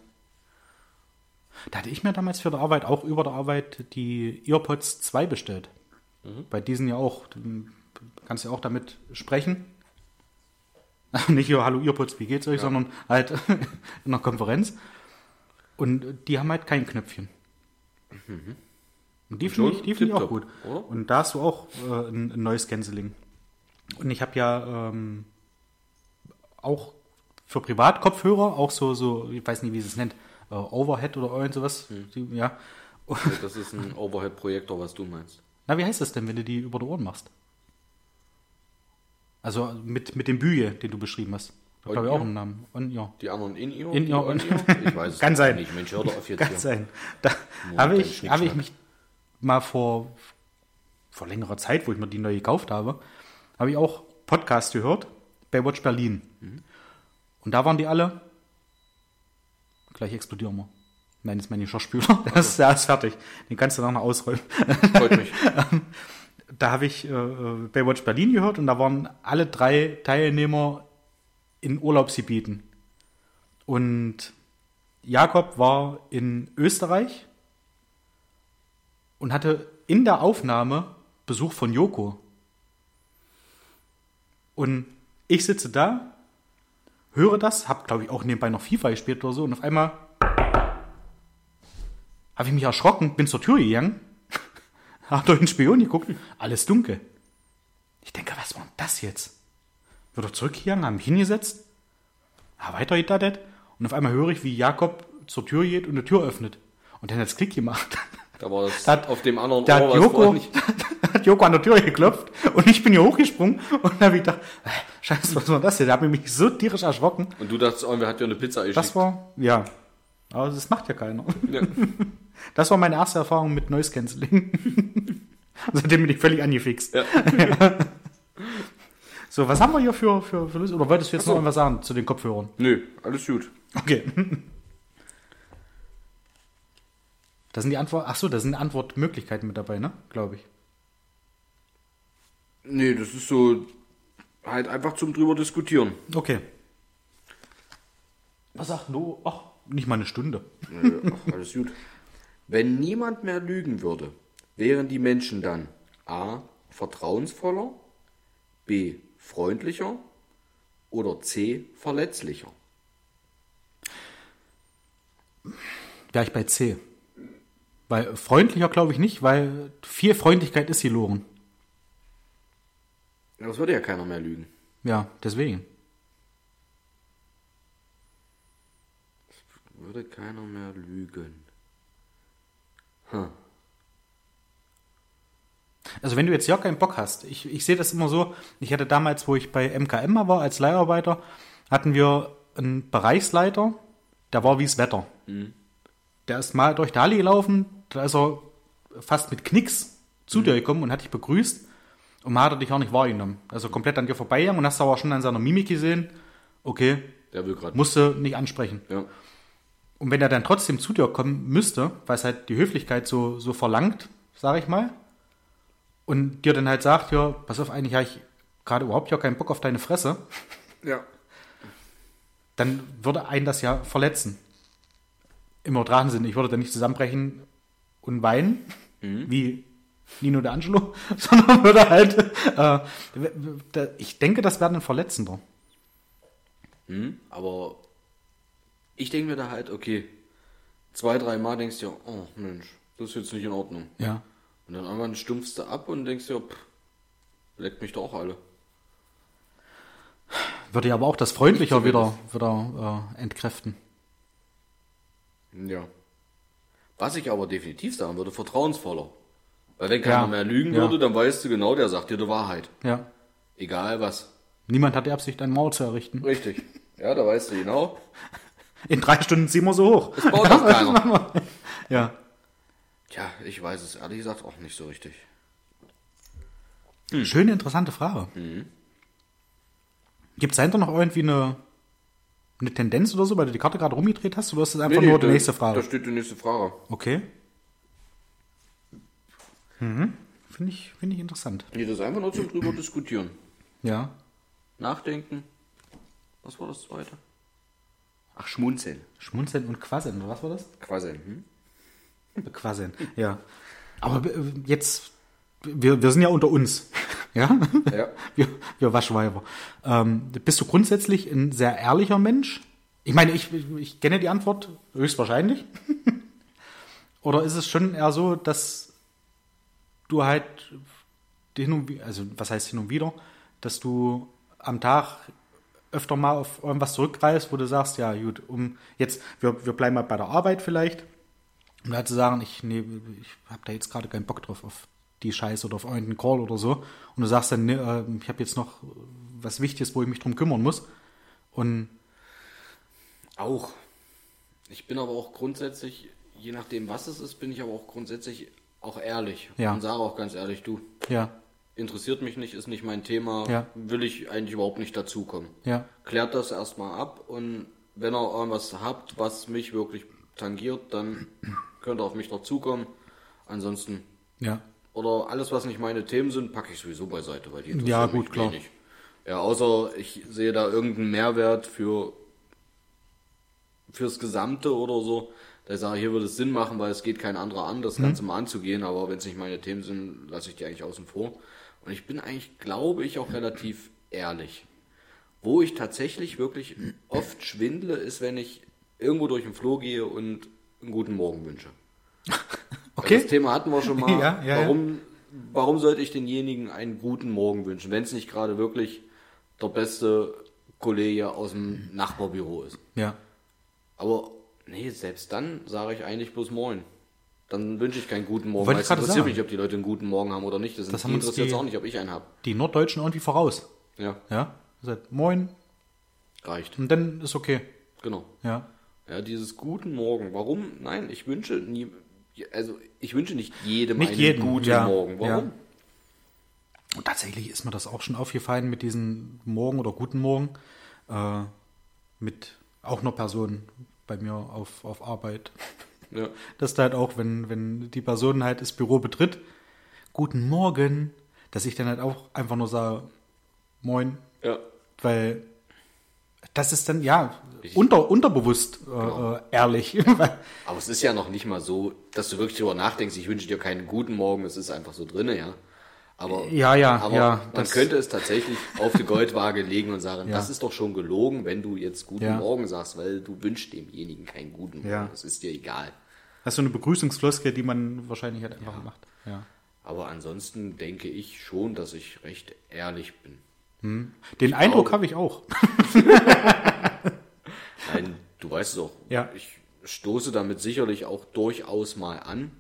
Da hatte ich mir damals für die Arbeit, auch über der Arbeit, die EarPods 2 bestellt. Mhm. Bei diesen ja auch. Du kannst ja auch damit sprechen. Nicht hallo EarPods, wie geht's euch, sondern halt in einer Konferenz. Und die haben halt kein Knöpfchen. Und die finde Mhm. Ich, die finde ich auch gut. oder? Und da hast du auch äh, ein, ein neues Canceling. Und ich habe ja ähm, auch für Privatkopfhörer auch so, so, ich weiß nicht, wie sie es nennt, äh, Overhead oder irgend sowas. Hm. Die, ja. Das ist ein Overhead-Projektor, was du meinst. Na, wie heißt das denn, wenn du die über die Ohren machst? Also mit, mit dem Büge, den du beschrieben hast. Da glaube ich auch einen Namen. On, ja. Die anderen In-Ear? In-Ear die und- On-Ear? Ich weiß es Kann sein. nicht. Mensch, hör doch auf jetzt Kann hier. sein. Da habe ich, habe ich mich mal vor, vor längerer Zeit, wo ich mir die neu gekauft habe, habe ich auch Podcast gehört, Baywatch Berlin. Mhm. Und da waren die alle, gleich explodieren wir. Nein, das ist mein Geschirrspüler. Der ist, der ist fertig. Den kannst du noch ausräumen. Freut mich. Da habe ich äh, äh, Baywatch Berlin gehört und da waren alle drei Teilnehmer in Urlaubsgebieten. Und Jakob war in Österreich und hatte in der Aufnahme Besuch von Joko. Und ich sitze da, höre das, habe glaube ich auch nebenbei noch FIFA gespielt oder so und auf einmal habe ich mich erschrocken, bin zur Tür gegangen, habe durch den Spion geguckt, alles dunkel. Ich denke, was war denn das jetzt? Wird er zurückgegangen, haben mich hingesetzt, ha, weiter gedatet und auf einmal höre ich, wie Jakob zur Tür geht und die Tür öffnet. Und dann hat es Klick gemacht. Da war das Da hat- auf dem anderen Da Ohr, hat Joko, nicht. hat Joko an der Tür geklopft und ich bin hier hochgesprungen und habe ich gedacht, äh, scheiße, was war das denn? Da habe ich mich so tierisch erschrocken. Und du dachtest, irgendwer hat dir eine Pizza geschickt. Das war, ja, aber das macht ja keiner. Ja. Das war meine erste Erfahrung mit Noise Cancelling. Seitdem bin ich völlig angefixt. Ja. So, was haben wir hier für, für, für Lust? Oder wolltest du jetzt so. noch irgendwas sagen zu den Kopfhörern? Nö, alles gut. Okay. Da sind die Antwort, ach so, da sind Antwortmöglichkeiten mit dabei, ne? Glaube ich. Nee, das ist so halt einfach zum drüber diskutieren. Okay. Was sagt du? Ach, nicht mal eine Stunde. Ach, alles gut. Wenn niemand mehr lügen würde, wären die Menschen dann A. vertrauensvoller, B. freundlicher oder C. verletzlicher? Wäre ich bei C. Weil freundlicher glaube ich nicht, weil viel Freundlichkeit ist verloren. Ja, Das würde ja keiner mehr lügen. Ja, deswegen. Würde keiner mehr lügen. Hm. Also wenn du jetzt ja keinen Bock hast, ich, ich sehe das immer so, ich hatte damals, wo ich bei MKM war als Leiharbeiter, hatten wir einen Bereichsleiter, der war wie das Wetter. Der ist mal durch die Halle gelaufen, da ist er fast mit Knicks zu dir gekommen und hat dich begrüßt und man hat er dich auch nicht wahrgenommen. Also komplett an dir vorbeigegangen und hast aber schon an seiner Mimik gesehen, okay, Der will gerade. musste nicht ansprechen. Ja. Und wenn er dann trotzdem zu dir kommen müsste, weil es halt die Höflichkeit so, so verlangt, sage ich mal, und dir dann halt sagt, ja, pass auf, eigentlich habe ich gerade überhaupt ja keinen Bock auf deine Fresse, Ja. dann würde einen das ja verletzen. Im übertragenen Sinne. Ich würde dann nicht zusammenbrechen und weinen, wie Nino de Angelo, sondern würde halt, äh, ich denke, das wäre ein Verletzender. Hm, aber ich denke mir da halt, okay, zwei, drei Mal denkst du, oh Mensch, das ist jetzt nicht in Ordnung. Ja. Und dann irgendwann stumpfst du ab und denkst dir, pff, leckt mich doch alle. Würde ja aber auch das Freundlicher wieder, wieder äh, entkräften. Ja. Was ich aber definitiv sagen würde, vertrauensvoller. Weil wenn keiner Ja. mehr lügen Ja. würde, dann weißt du genau, der sagt dir die Wahrheit. Ja. Egal was. Niemand hat die Absicht, einen Mauer zu errichten. Richtig. Ja, da weißt du genau. In drei Stunden ziehen wir so hoch. Das baut doch keiner. Ja. Tja, ich weiß es ehrlich gesagt auch nicht so richtig. Schöne, interessante Frage. Gibt es dahinter noch irgendwie eine, eine Tendenz oder so, weil du die Karte gerade rumgedreht hast? Oder ist das einfach nur die da- nächste Frage? Da steht die nächste Frage. Okay. Mhm. Finde ich, finde ich interessant. Nee, das ist einfach nur zum drüber diskutieren. Ja. Nachdenken. Was war das zweite? Ach, schmunzeln. Schmunzeln und Quasseln, was war das? Quasseln. Hm? Quasseln, ja. Aber äh, jetzt, wir, wir sind ja unter uns. Ja? Ja. Wir, wir Waschweiber. Ähm, bist du grundsätzlich ein sehr ehrlicher Mensch? Ich meine, ich, ich kenne die Antwort höchstwahrscheinlich. Oder ist es schon eher so, dass du halt hin und wieder, also was heißt hin und wieder, dass du am Tag öfter mal auf irgendwas zurückgreifst, wo du sagst, ja gut, um jetzt, wir, wir bleiben mal bei der Arbeit vielleicht, um halt zu sagen, ich, nee, ich habe da jetzt gerade keinen Bock drauf auf die Scheiße oder auf irgendeinen Call oder so. Und du sagst dann, nee, äh, ich habe jetzt noch was Wichtiges, wo ich mich drum kümmern muss. Und Auch. Ich bin aber auch grundsätzlich, je nachdem was es ist, bin ich aber auch grundsätzlich auch ehrlich. Ja. Und sage auch ganz ehrlich, du, ja, interessiert mich nicht, ist nicht mein Thema, Ja. will ich eigentlich überhaupt nicht dazukommen. ja, Klärt das erstmal ab und wenn ihr irgendwas habt, was mich wirklich tangiert, dann könnt ihr auf mich dazukommen. Ansonsten, ja, oder alles, was nicht meine Themen sind, packe ich sowieso beiseite, weil die interessieren Ja, mich gut, klar. wenig. Ja, außer ich sehe da irgendeinen Mehrwert für fürs Gesamte oder so. Da sage ich, hier würde es Sinn machen, weil es geht kein anderer an, das Ganze mal anzugehen, aber wenn es nicht meine Themen sind, lasse ich die eigentlich außen vor. Und ich bin eigentlich, glaube ich, auch relativ ehrlich. Wo ich tatsächlich wirklich oft schwindle, ist, wenn ich irgendwo durch den Flur gehe und einen guten Morgen wünsche. Okay. Das Thema hatten wir schon mal. Ja, ja, warum, warum sollte ich denjenigen einen guten Morgen wünschen, wenn es nicht gerade wirklich der beste Kollege aus dem Nachbarbüro ist? ja. Aber nee, selbst dann sage ich eigentlich bloß Moin. Dann wünsche ich keinen guten Morgen. Weil es interessiert mich, ob die Leute einen guten Morgen haben oder nicht. Das, Das interessiert auch nicht, ob ich einen habe. Die Norddeutschen irgendwie voraus. Ja, Ja, sagt Moin reicht. und dann ist okay. Genau. Ja, Ja, dieses guten Morgen. Warum? Nein, ich wünsche nie, also ich wünsche nicht jedem Nicht einen jedem, guten ja, Morgen. Warum? ja. Und tatsächlich ist mir das auch schon aufgefallen mit diesen Morgen oder guten Morgen. Äh, mit auch einer Person bei mir auf, auf Arbeit. Ja. Dass da halt auch, wenn, wenn die Person halt das Büro betritt, guten Morgen, dass ich dann halt auch einfach nur sage, moin, ja. weil das ist dann, ja, unter, unterbewusst äh, Genau. äh, ehrlich. Aber es ist ja noch nicht mal so, dass du wirklich darüber nachdenkst, ich wünsche dir keinen guten Morgen, es ist einfach so drinne, ja. Aber, Ja, ja, aber ja, man das- könnte es tatsächlich auf die Goldwaage legen und sagen, Ja. das ist doch schon gelogen, wenn du jetzt guten Ja. Morgen sagst, weil du wünschst demjenigen keinen guten Morgen. Ja. Es ist dir egal. Das ist so eine Begrüßungsfloskel, die man wahrscheinlich halt einfach macht. Ja. Aber ansonsten denke ich schon, dass ich recht ehrlich bin. Den Eindruck glaube- habe ich auch. Nein, du weißt es auch. Ja. Ich stoße damit sicherlich auch durchaus mal an.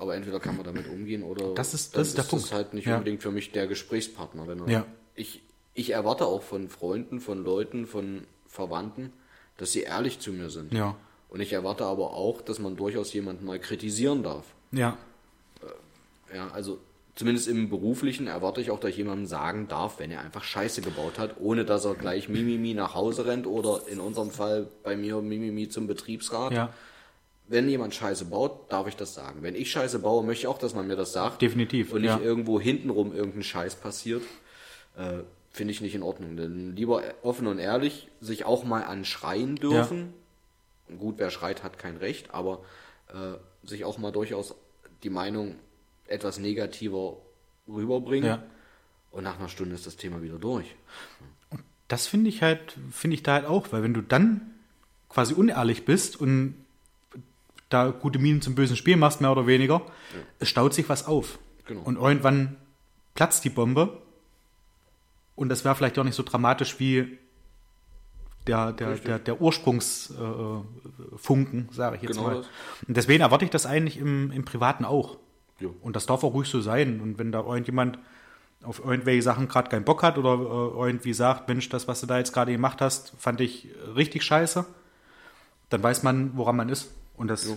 Aber entweder kann man damit umgehen oder Das ist- das ist der Punkt. das halt nicht Ja. unbedingt für mich der Gesprächspartner. Wenn Ja. ich, ich erwarte auch von Freunden, von Leuten, von Verwandten, dass sie ehrlich zu mir sind. Ja. Und ich erwarte aber auch, dass man durchaus jemanden mal kritisieren darf. Ja. Ja, also zumindest im Beruflichen erwarte ich auch, dass ich jemandem sagen darf, wenn er einfach Scheiße gebaut hat, ohne dass er gleich Mimimi nach Hause rennt oder in unserem Fall bei mir Mimimi zum Betriebsrat. Ja. Wenn jemand Scheiße baut, darf ich das sagen. Wenn ich Scheiße baue, möchte ich auch, dass man mir das sagt. Definitiv, Und nicht ja. irgendwo hintenrum irgendein Scheiß passiert. Äh, Finde ich nicht in Ordnung. Denn lieber offen und ehrlich sich auch mal anschreien dürfen. Gut, wer schreit, hat kein Recht, aber äh, sich auch mal durchaus die Meinung etwas negativer rüberbringen. Ja. Und nach einer Stunde ist das Thema wieder durch. Das finde ich halt, finde ich da halt auch, weil wenn du dann quasi unehrlich bist und da gute Minen zum bösen Spiel machst, mehr oder weniger, es staut sich was auf. Genau. Und irgendwann platzt die Bombe und das wäre vielleicht auch nicht so dramatisch wie der, der, der, der Ursprungsfunken, äh, sage ich jetzt Genau mal. das. Und deswegen erwarte ich das eigentlich im, im Privaten auch. Jo. Und das darf auch ruhig so sein. Und wenn da irgendjemand auf irgendwelche Sachen gerade keinen Bock hat oder äh, irgendwie sagt, Mensch, das, was du da jetzt gerade gemacht hast, fand ich richtig scheiße, dann weiß man, woran man ist. Und das,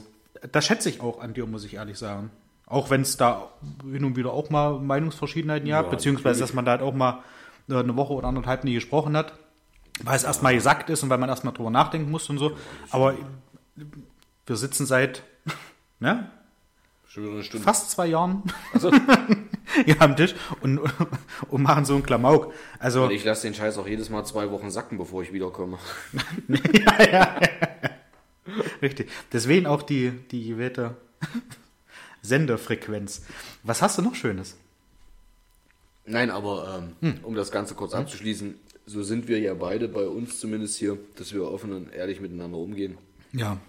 das schätze ich auch an dir, muss ich ehrlich sagen. Auch wenn es da hin und wieder auch mal Meinungsverschiedenheiten gab, Ja, beziehungsweise natürlich. dass man da halt auch mal äh, eine Woche oder anderthalb nie gesprochen hat, weil es erstmal gesagt ist und weil man erstmal drüber nachdenken muss und so. Aber wir sitzen seit ne, fast zwei Jahren Also, hier am Tisch und, und machen so einen Klamauk. Also, ich lasse den Scheiß auch jedes Mal zwei Wochen sacken, bevor ich wiederkomme. Richtig. Deswegen auch die, die gewählte Sendefrequenz. Was hast du noch Schönes? Nein, aber ähm, um das Ganze kurz abzuschließen, so sind wir ja beide bei uns zumindest hier, dass wir offen und ehrlich miteinander umgehen. Ja.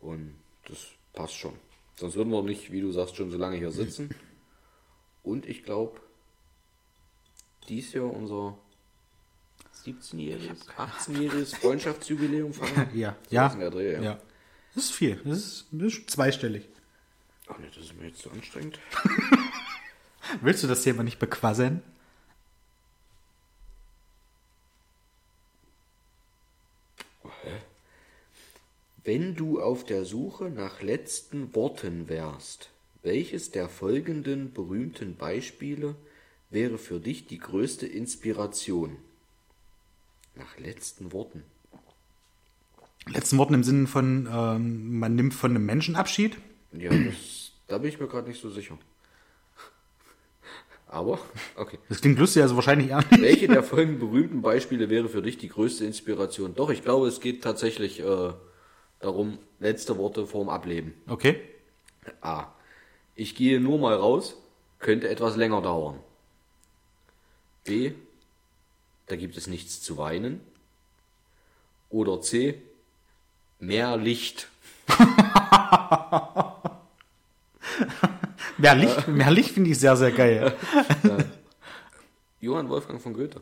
Und das passt schon. Sonst würden wir nicht, wie du sagst, schon so lange hier sitzen. Und ich glaube, dies Jahr unser 17-jähriges, 18-jähriges Freundschaftsjubiläum feiern. Ja. So Ja. ja. ja. Das ist viel. Das ist, das ist zweistellig. Ach nee, das ist mir jetzt zu anstrengend. Willst du das Thema nicht bequasseln? Wenn du auf der Suche nach letzten Worten wärst, welches der folgenden berühmten Beispiele wäre für dich die größte Inspiration? Nach letzten Worten. Letzten Worten im Sinne von, ähm, man nimmt von einem Menschen Abschied. Ja, das, da bin ich mir gerade nicht so sicher. Aber, okay. Das klingt lustig, also wahrscheinlich eher nicht. Welche der folgenden berühmten Beispiele wäre für dich die größte Inspiration? Doch, ich glaube, es geht tatsächlich äh, darum, letzte Worte vorm Ableben. Okay. A. Ich gehe nur mal raus, könnte etwas länger dauern. B. Da gibt es nichts zu weinen. Oder C. Mehr Licht. Mehr Licht, mehr Licht finde ich sehr, sehr geil. Johann Wolfgang von Goethe.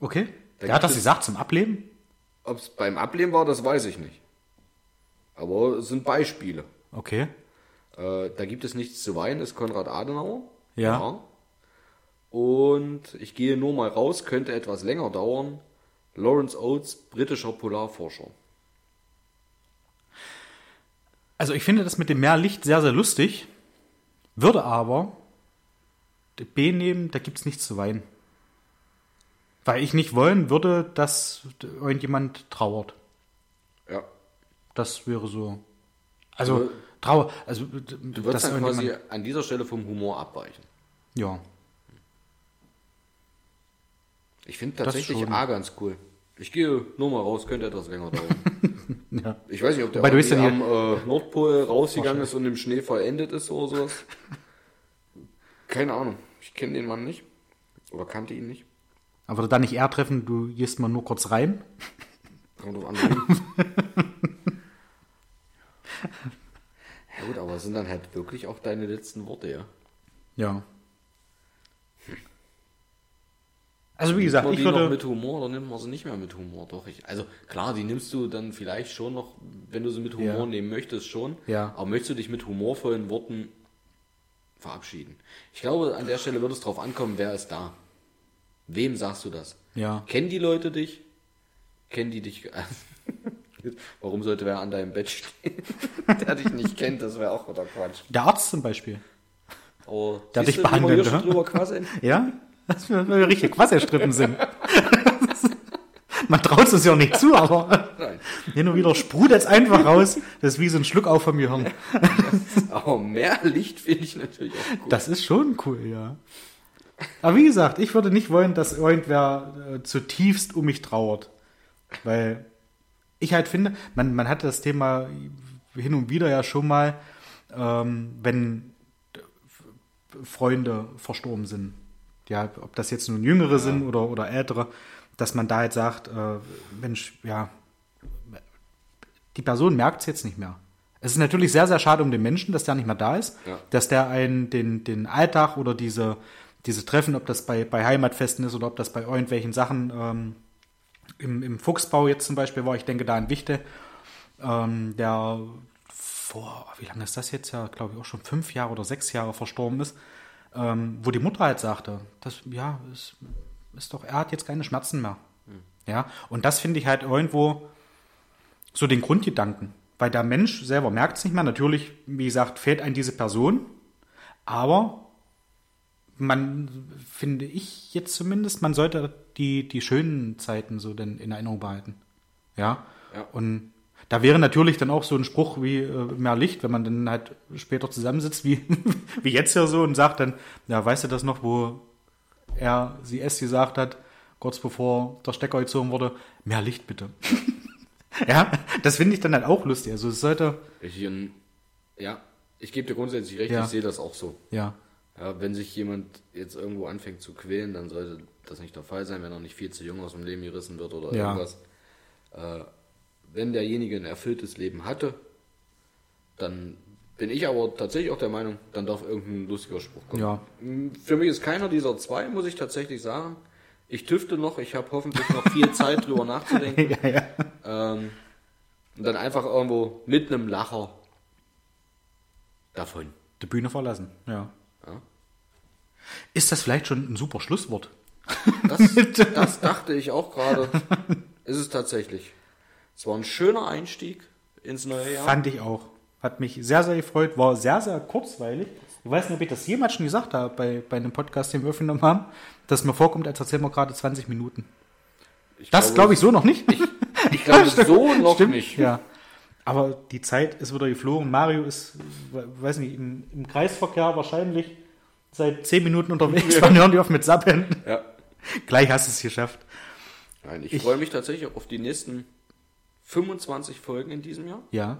Okay. Da Der hat das es- gesagt zum Ableben? Ob es beim Ableben war, das weiß ich nicht. Aber es sind Beispiele. Okay. Äh, da gibt es nichts zu weinen, ist Konrad Adenauer. Ja. Und ich gehe nur mal raus, könnte etwas länger dauern. Lawrence Oates, britischer Polarforscher. Also ich finde das mit dem Meerlicht sehr, sehr lustig. Würde aber B nehmen, da gibt es nichts zu weinen. Weil ich nicht wollen würde, dass irgendjemand trauert. Ja. Das wäre so. Also Du- Trauer, also Du würdest dann quasi an dieser Stelle vom Humor abweichen. Ja. Ich finde tatsächlich. A ganz cool. Ich gehe nur mal raus, könnte etwas länger dauern. ja. Ich weiß nicht, ob der Wobei du am äh, Nordpol rausgegangen ist und im Schnee vollendet ist oder sowas. Keine Ahnung. Ich kenne den Mann nicht. Oder kannte ihn nicht. Aber da nicht eher treffen, du gehst mal nur kurz rein. Kommt drauf an. ja gut, aber es sind dann halt wirklich auch deine letzten Worte, ja. Ja. Also wie gesagt, Nimmt man ich die noch würde. mit Humor oder nimmt man sie nicht mehr mit Humor? Doch, ich, also klar, die nimmst du dann vielleicht schon noch, wenn du sie mit Humor Ja. nehmen möchtest, schon. Ja. Aber möchtest du dich mit humorvollen Worten verabschieden? Ich glaube, an der Stelle wird es drauf ankommen, wer ist da. Wem sagst du das? Ja. Kennen die Leute dich? Kennen die dich? Warum sollte wer an deinem Bett stehen, der dich nicht kennt? Das wäre auch wieder Quatsch. Der Arzt zum Beispiel. Aber Der siehst dich behandelt, ne? Ja? Das wir, richtig Quasselstrippen sind. Man traut es ja auch nicht zu, aber Nein. hin und wieder sprudelt es einfach raus. Das ist wie so ein Schluck auf vom Gehirn. Aber mehr Licht finde ich natürlich auch gut. Das ist schon cool, ja. Aber wie gesagt, ich würde nicht wollen, dass irgendwer äh, zutiefst um mich trauert. Weil ich halt finde, man, man hatte das Thema hin und wieder ja schon mal, ähm, wenn Freunde verstorben sind. Ja, ob das jetzt nun Jüngere sind oder, oder Ältere, dass man da halt sagt, äh, Mensch, ja, die Person merkt es jetzt nicht mehr. Es ist natürlich sehr, sehr schade um den Menschen, dass der nicht mehr da ist, Ja. dass der einen den, den Alltag oder diese, diese Treffen, ob das bei, bei Heimatfesten ist oder ob das bei irgendwelchen Sachen ähm, im, im Fuchsbau jetzt zum Beispiel war, ich denke da an Wichte, ähm, der vor, wie lange ist das jetzt ja, glaube ich auch schon fünf Jahre oder sechs Jahre verstorben ist, ähm, wo die Mutter halt sagte, das, ja, es ist doch, er hat jetzt keine Schmerzen mehr. Ja, und das finde ich halt irgendwo so den Grundgedanken. Weil der Mensch selber merkt es nicht mehr. Natürlich, wie gesagt, fehlt einem diese Person. Aber man, finde ich jetzt zumindest, man sollte die, die schönen Zeiten so denn in Erinnerung behalten. Ja. Ja. Und da wäre natürlich dann auch so ein Spruch wie äh, mehr Licht, wenn man dann halt später zusammensitzt, wie, wie jetzt ja so und sagt dann, ja, weißt du das noch, wo er, sie es gesagt hat, kurz bevor der Stecker gezogen wurde, mehr Licht bitte. ja, das finde ich dann halt auch lustig. Also es sollte, Ich, ähm, ja, ich gebe dir grundsätzlich recht, Ja. ich sehe das auch so. ja, Ja, wenn sich jemand jetzt irgendwo anfängt zu quälen, dann sollte das nicht der Fall sein, wenn er nicht viel zu jung aus dem Leben gerissen wird oder Ja. irgendwas. Äh, wenn derjenige ein erfülltes Leben hatte, dann bin ich aber tatsächlich auch der Meinung, dann darf irgendein lustiger Spruch kommen. Ja. Mm, Für mich ist keiner dieser zwei, muss ich tatsächlich sagen. Ich tüfte noch, ich habe hoffentlich noch viel Zeit drüber nachzudenken. ja, ja. Ähm, und dann einfach irgendwo mit einem Lacher davon. Die Bühne verlassen, ja. Ja. Ist das vielleicht schon ein super Schlusswort? Das, das dachte ich auch gerade. Ist es tatsächlich. Es war ein schöner Einstieg ins neue Jahr. Fand ich auch. Hat mich sehr, sehr gefreut. War sehr, sehr kurzweilig. Ich weiß nicht, ob ich das jemals schon gesagt habe bei, bei einem Podcast, den wir aufgenommen haben, dass mir vorkommt, als erzählen wir gerade 20 Minuten. Das glaube ich so noch nicht. Ich glaube Stimmt. so noch Stimmt, nicht. Ja. Aber die Zeit ist wieder geflogen. Mario ist, we- weiß nicht, im, im Kreisverkehr wahrscheinlich seit 10 Minuten unterwegs. Wann hören die auf mit Sappeln? Ja. Gleich hast du es geschafft. Nein, ich, Ich- freue mich tatsächlich auf die nächsten 25 Folgen in diesem Jahr. Ja.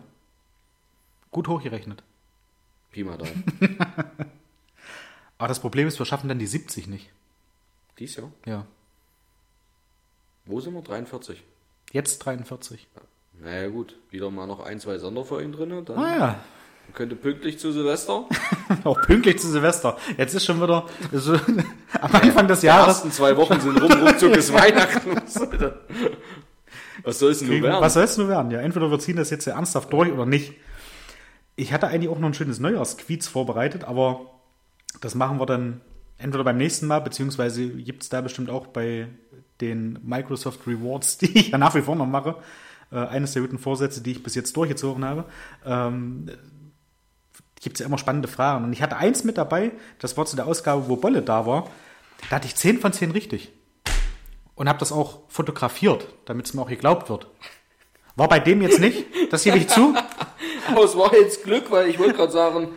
Gut hochgerechnet. Pi mal Daumen. Aber das Problem ist, wir schaffen dann die 70 nicht. Dies Jahr. Ja. Wo sind wir? 43. Jetzt 43. Naja gut, wieder mal noch ein, zwei Sonderfolgen drin. Dann Ah ja. könnte pünktlich zu Silvester. Auch pünktlich zu Silvester. Jetzt ist schon wieder so, am Anfang des Die Jahres. ersten zwei Wochen sind rum, ruckzuck ist Weihnachten. Was soll es denn nur werden? Was soll es nur werden? Ja, entweder wir ziehen das jetzt ernsthaft durch oder nicht. Ich hatte eigentlich auch noch ein schönes Neujahrsquiz vorbereitet, aber das machen wir dann entweder beim nächsten Mal, beziehungsweise gibt es da bestimmt auch bei den Microsoft Rewards, die ich ja nach wie vor noch mache, äh, eines der guten Vorsätze, die ich bis jetzt durchgezogen habe, ähm, gibt es ja immer spannende Fragen. Und ich hatte eins mit dabei, das war zu der Ausgabe, wo Bolle da war, da hatte ich 10 von 10 richtig. Und habe das auch fotografiert, damit es mir auch geglaubt wird. War bei dem jetzt nicht, das gebe ich zu. Aber es war jetzt Glück, weil ich wollte gerade sagen,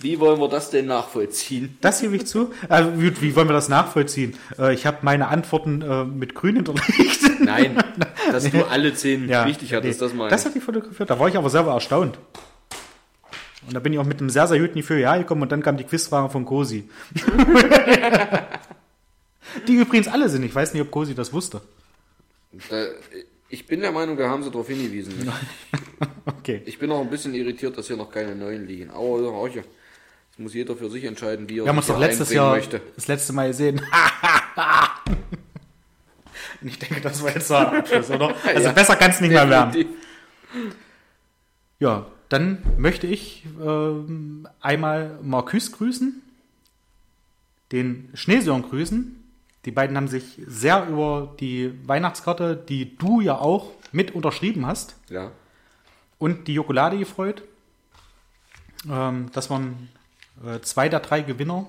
wie wollen wir das denn nachvollziehen? Das gebe ich zu. Also, wie, wie wollen wir das nachvollziehen? Äh, ich habe meine Antworten äh, mit grün hinterlegt. Nein, dass du alle zehn Ja, richtig hattest, nee, das mal. Das hat die fotografiert. Da war ich aber selber erstaunt. Und da bin ich auch mit einem sehr, sehr guten Gefühl gekommen und dann kam die Quizfrage von Cosi. die übrigens alle sind. Ich weiß nicht, ob Cosi das wusste. Da, ich bin der Meinung, da haben sie darauf hingewiesen. Okay. Ich bin auch ein bisschen irritiert, dass hier noch keine neuen liegen. Aber ja. Das muss jeder für sich entscheiden, wie er Wir haben uns doch letztes Jahr möchte. das letzte Mal gesehen. Und ich denke, das war jetzt so ein Abschluss, oder? Also Ja, besser kann es nicht mehr werden. Ja, dann möchte ich ähm, einmal Marcus grüßen, den Schneesorn grüßen. Die beiden haben sich sehr über die Weihnachtskarte, die du ja auch mit unterschrieben hast, Ja. und die Jokolade gefreut. Ähm, das waren äh, zwei der drei Gewinner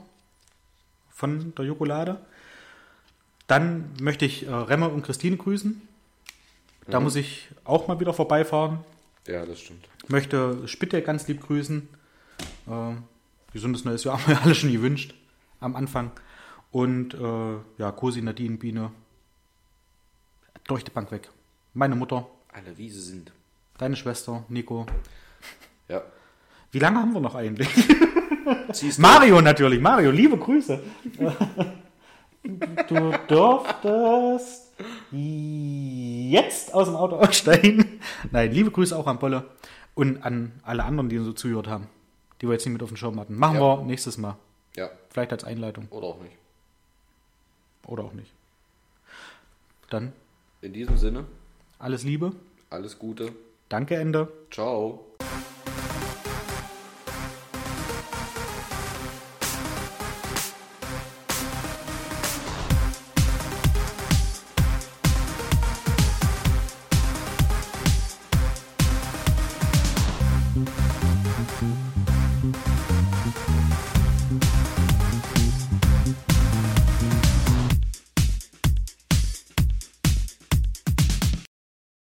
von der Jokolade. Dann möchte ich äh, Remme und Christine grüßen. Da muss ich auch mal wieder vorbeifahren. Ja, das stimmt. Möchte Spitte ganz lieb grüßen. Äh, gesundes neues Jahr haben wir alle schon gewünscht am Anfang. Und äh, ja, Cosi, Nadine, Biene. Durch die Bank weg. Meine Mutter. Alle wie sie sind. Deine Schwester, Nico. Ja. Wie lange haben wir noch eigentlich? Mario natürlich, Mario, liebe Grüße. du durftest jetzt aus dem Auto aussteigen. Nein, liebe Grüße auch an Bolle und an alle anderen, die uns so zugehört haben, die wir jetzt nicht mit auf den Schirm hatten. Machen ja. wir nächstes Mal. Ja. Vielleicht als Einleitung. Oder auch nicht. Oder auch nicht. Dann. In diesem Sinne. Alles Liebe. Alles Gute. Danke, Ende. Ciao.